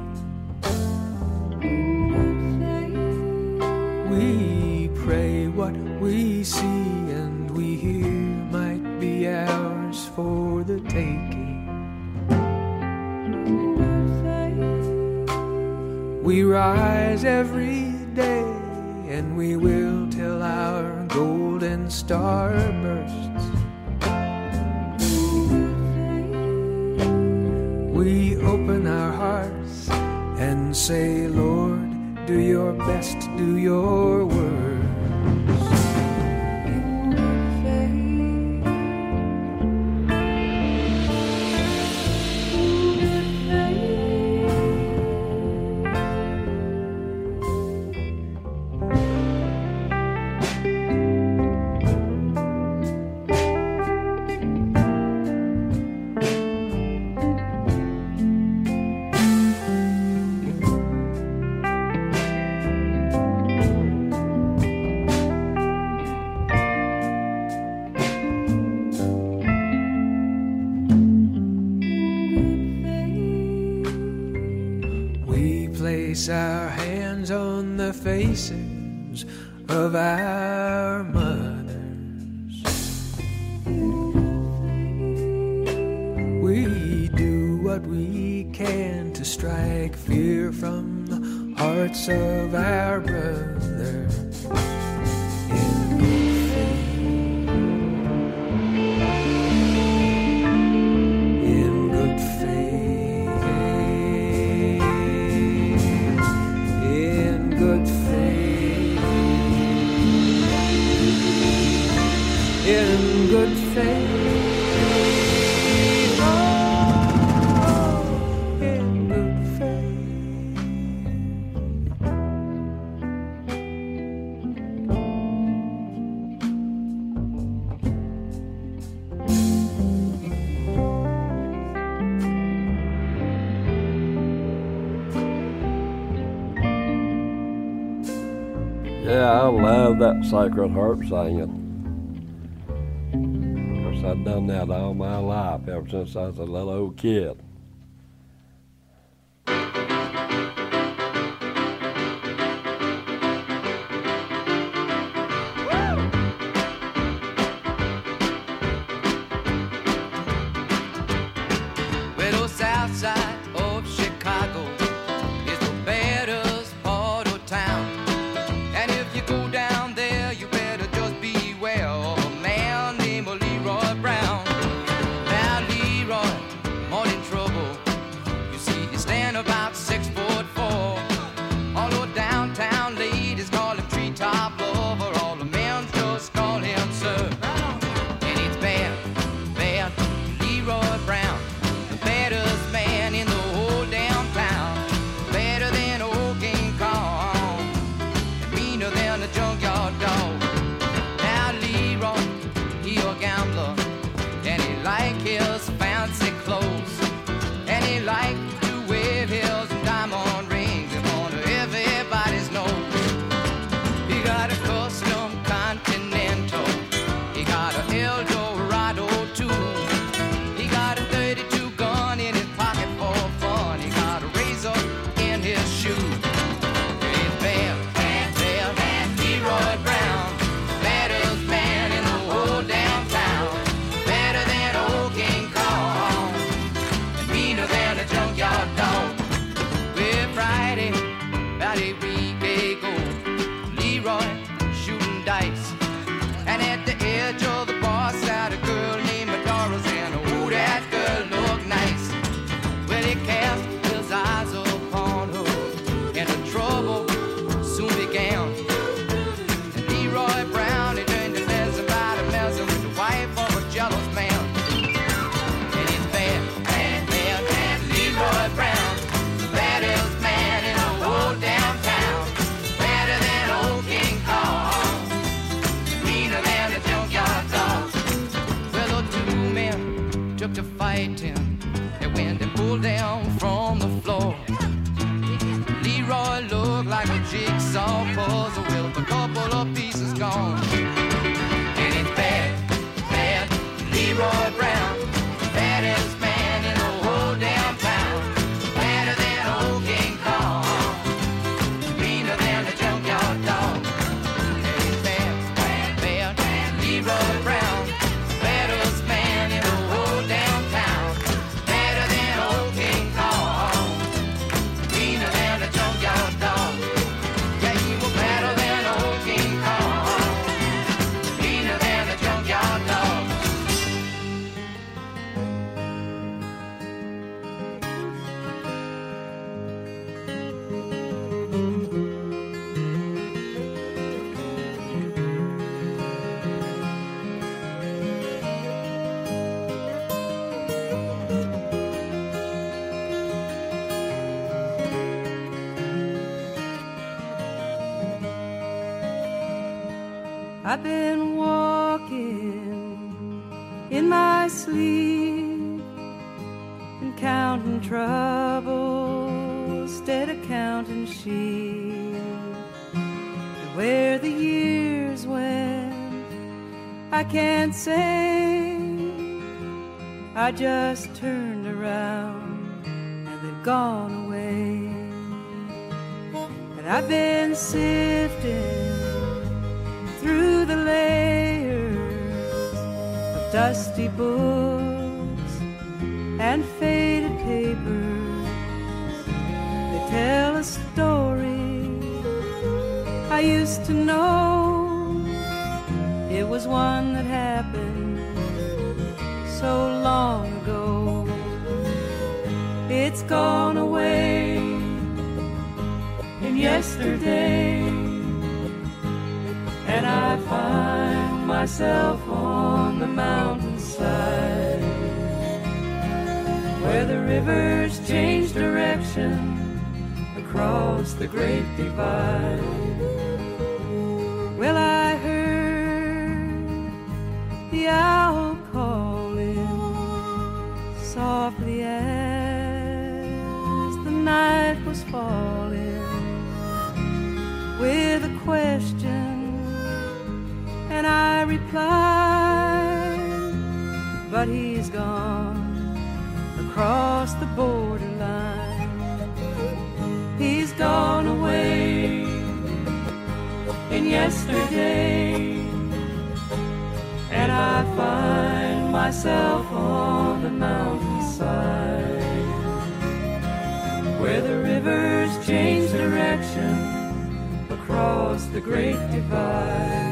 Speaker 15: We pray what we see and we hear might be ours for the taking. We rise every day and we will till our golden star bursts. We open our hearts and say, Lord, do your best, do your worst.
Speaker 16: Sacred Harp singing. Of course, I've done that all my life, ever since I was a little old kid.
Speaker 17: world. I just turned around and they've gone away.
Speaker 18: And I've been sifting through the layers of dusty books and faded papers. They tell a story I used to know. It was one that happened so long ago. It's gone away in yesterday, and I find myself on the mountainside where the rivers change direction across the great divide. Gone across the borderline. He's gone away in yesterday, and I find myself on the mountainside where the rivers change direction across the great divide.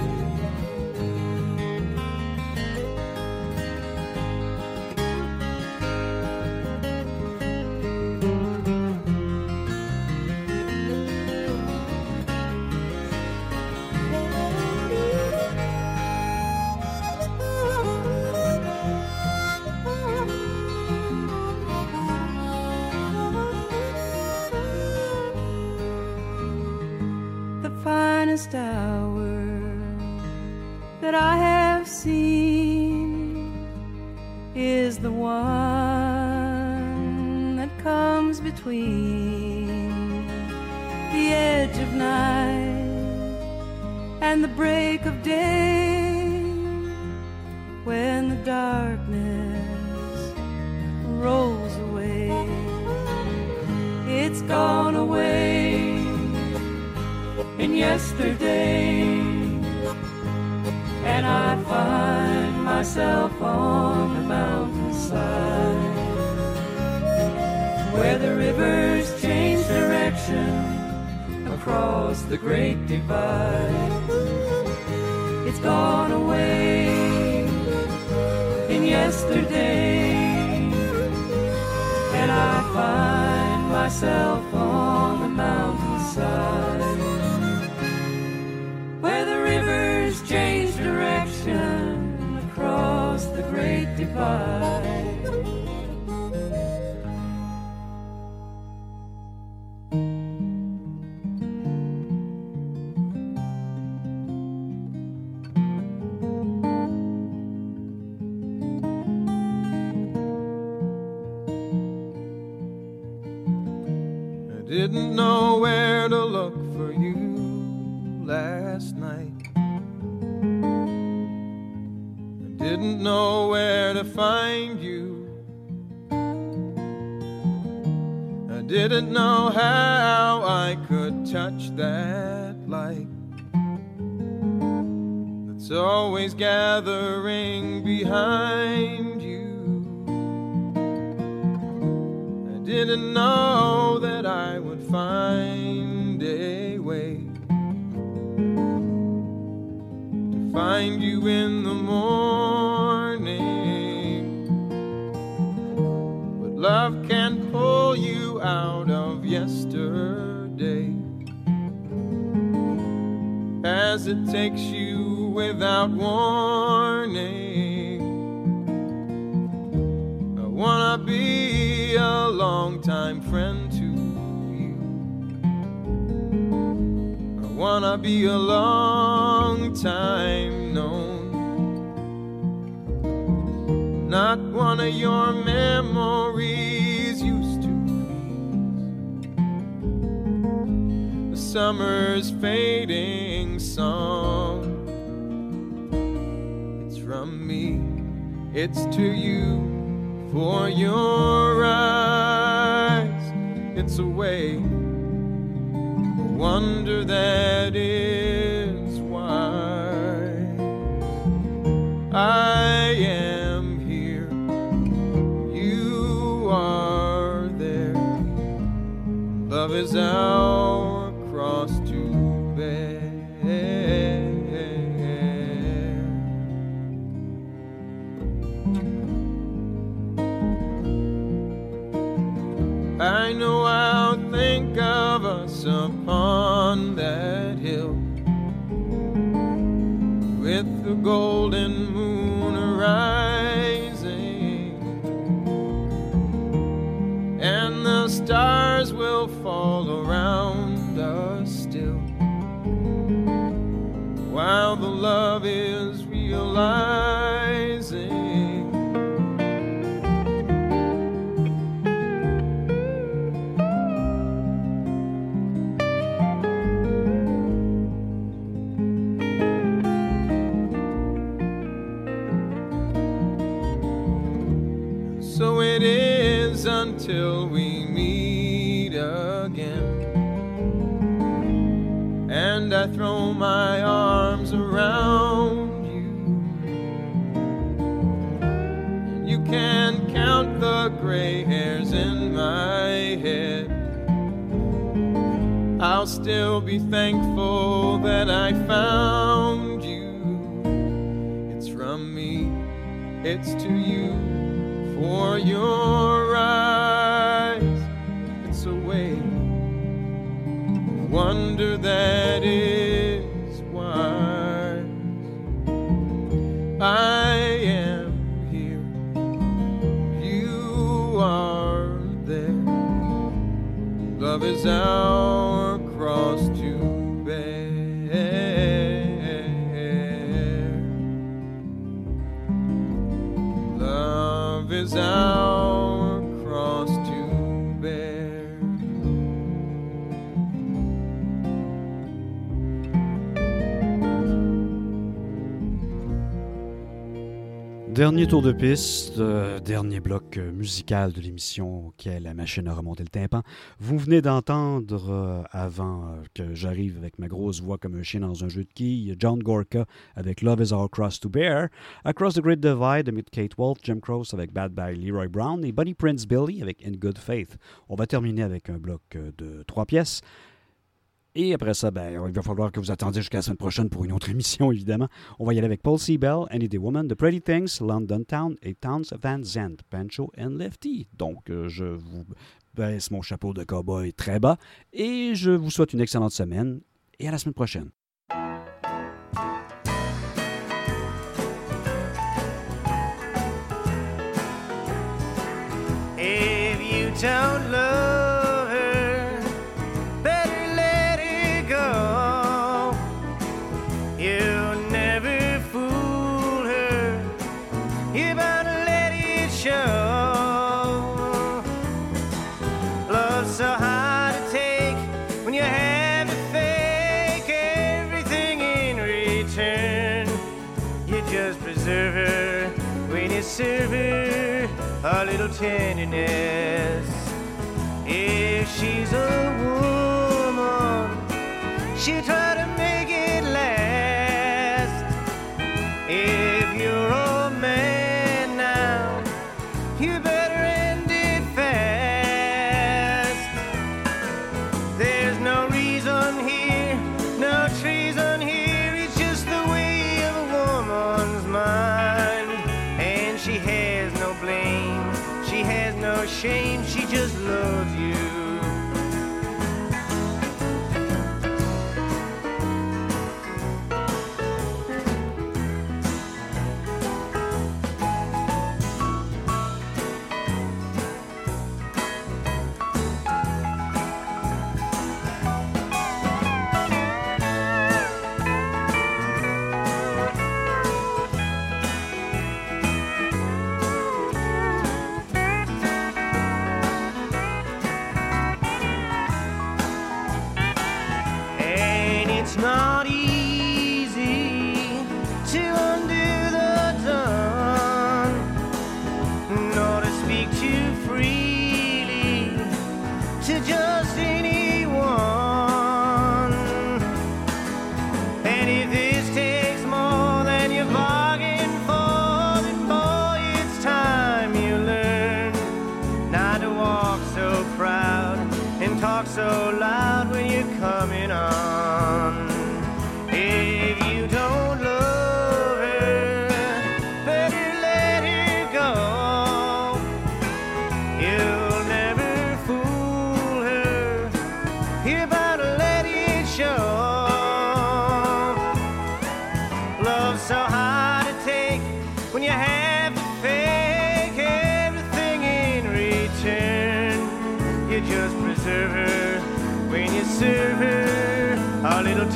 Speaker 7: Didn't know that I would find a way to find you in the morning. But love can pull you out of yesterday as it takes you without warning. I wanna be friend to you. I wanna be a long time known. Not one of your memories used to be. The summer's fading song. It's from me, it's to you for your eyes. It's a way, a wonder that is I'll be thankful that I found you. It's from me, it's to you for your is our
Speaker 19: Dernier tour de piste, euh, dernier bloc euh, musical de l'émission auquel la machine a remonté le tympan. Vous venez d'entendre, euh, avant que j'arrive avec ma grosse voix comme un chien dans un jeu de quilles, John Gorka avec Love is Our Cross to Bear, Across the Great Divide avec Kate Wolf, Jim Croce avec Bad by Leroy Brown et Bunny Prince Billy avec In Good Faith. On va terminer avec un bloc de trois pièces. Et après ça, ben, il va falloir que vous attendiez jusqu'à la semaine prochaine pour une autre émission, *laughs* évidemment. On va y aller avec Paul Seabell, Any Day Woman, The Pretty Things, London Town et Towns Van Zandt, Pancho and Lefty. Donc, euh, je vous baisse mon chapeau de cowboy très bas et je vous souhaite une excellente semaine et à la semaine prochaine.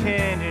Speaker 20: A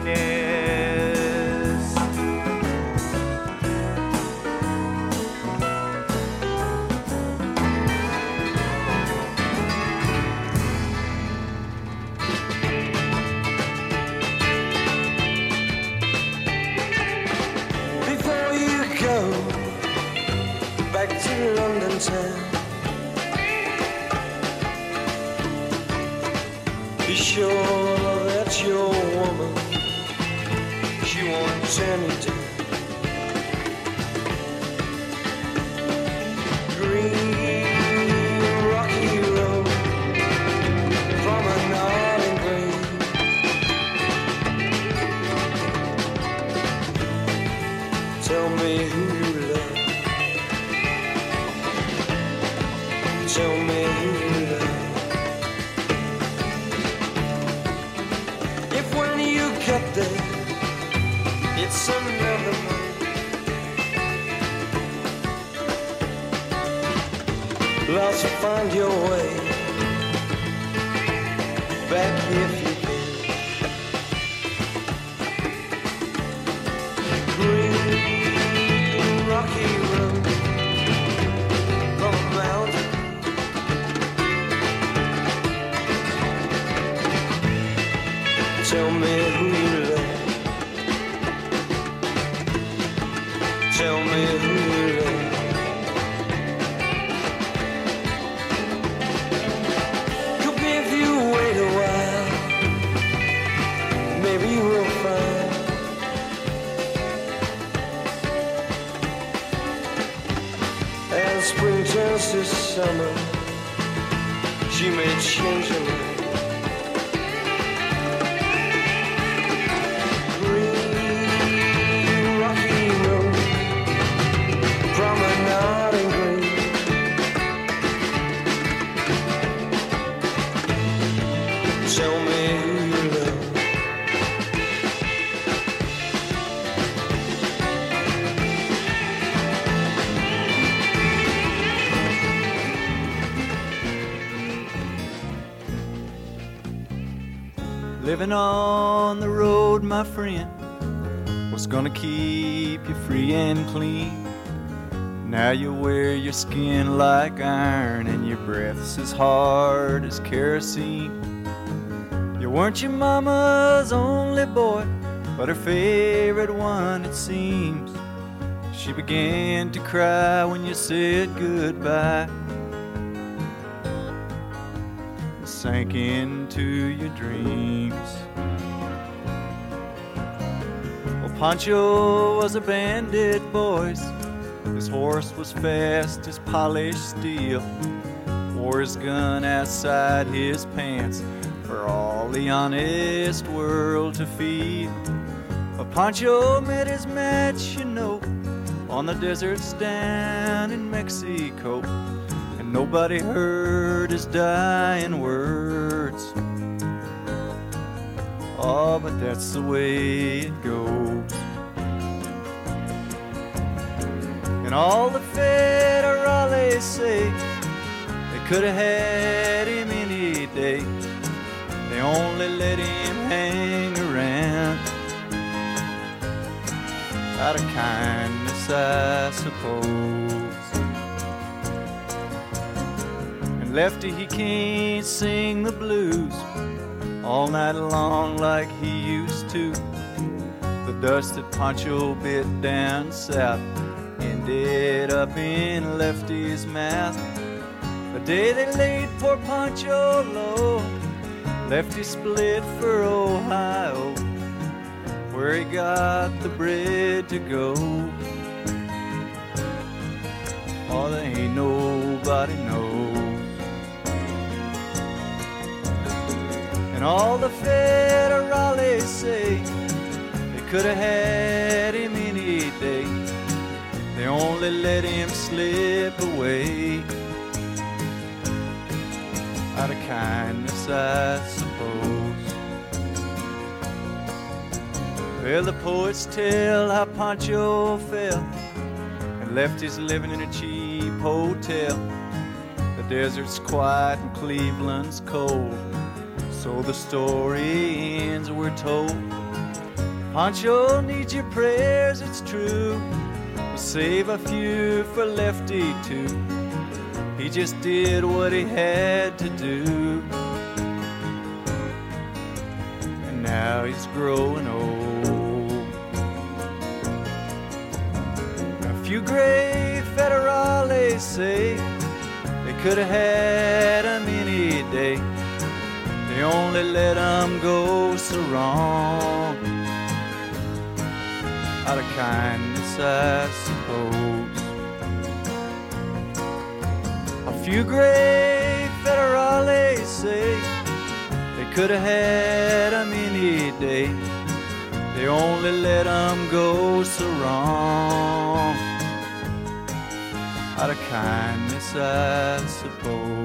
Speaker 21: Living on the road, my friend, what's gonna keep you free and clean? Now you wear your skin like iron and your breath's as hard as kerosene. You weren't your mama's only boy, but her favorite one, it seems. She began to cry when you said goodbye. Sank into your dreams. Well, Pancho was a bandit, boys. His horse was fast as polished steel. Wore his gun outside his pants for all the honest world to feel. But Pancho met his match, you know, on the deserts down in Mexico. Nobody heard his dying words. Oh, but that's the way it goes. And all the federales say they could have had him any day. They only let him hang around out of kindness, I suppose. Lefty, he can't sing the blues all night long like he used to. The dust that Pancho bit down south ended up in Lefty's mouth. The day they laid poor Pancho low, Lefty split for Ohio, where he got the bread to go. Oh, there ain't nobody knows. And all the federales say they could have had him any day. They only let him slip away. Out of kindness, I suppose. Well, the poets tell how Pancho fell and left his living in a cheap hotel. The desert's quiet and Cleveland's cold. So the story ends, we're told. Pancho needs your prayers, it's true. We'll save a few for Lefty too. He just did what he had to do. And now he's growing old. A few gray federales say they could have had him any day. They only let him go so wrong. Out of kindness, I suppose. A few great federales say they could have had him any day. They only let him go so wrong. Out of kindness, I suppose.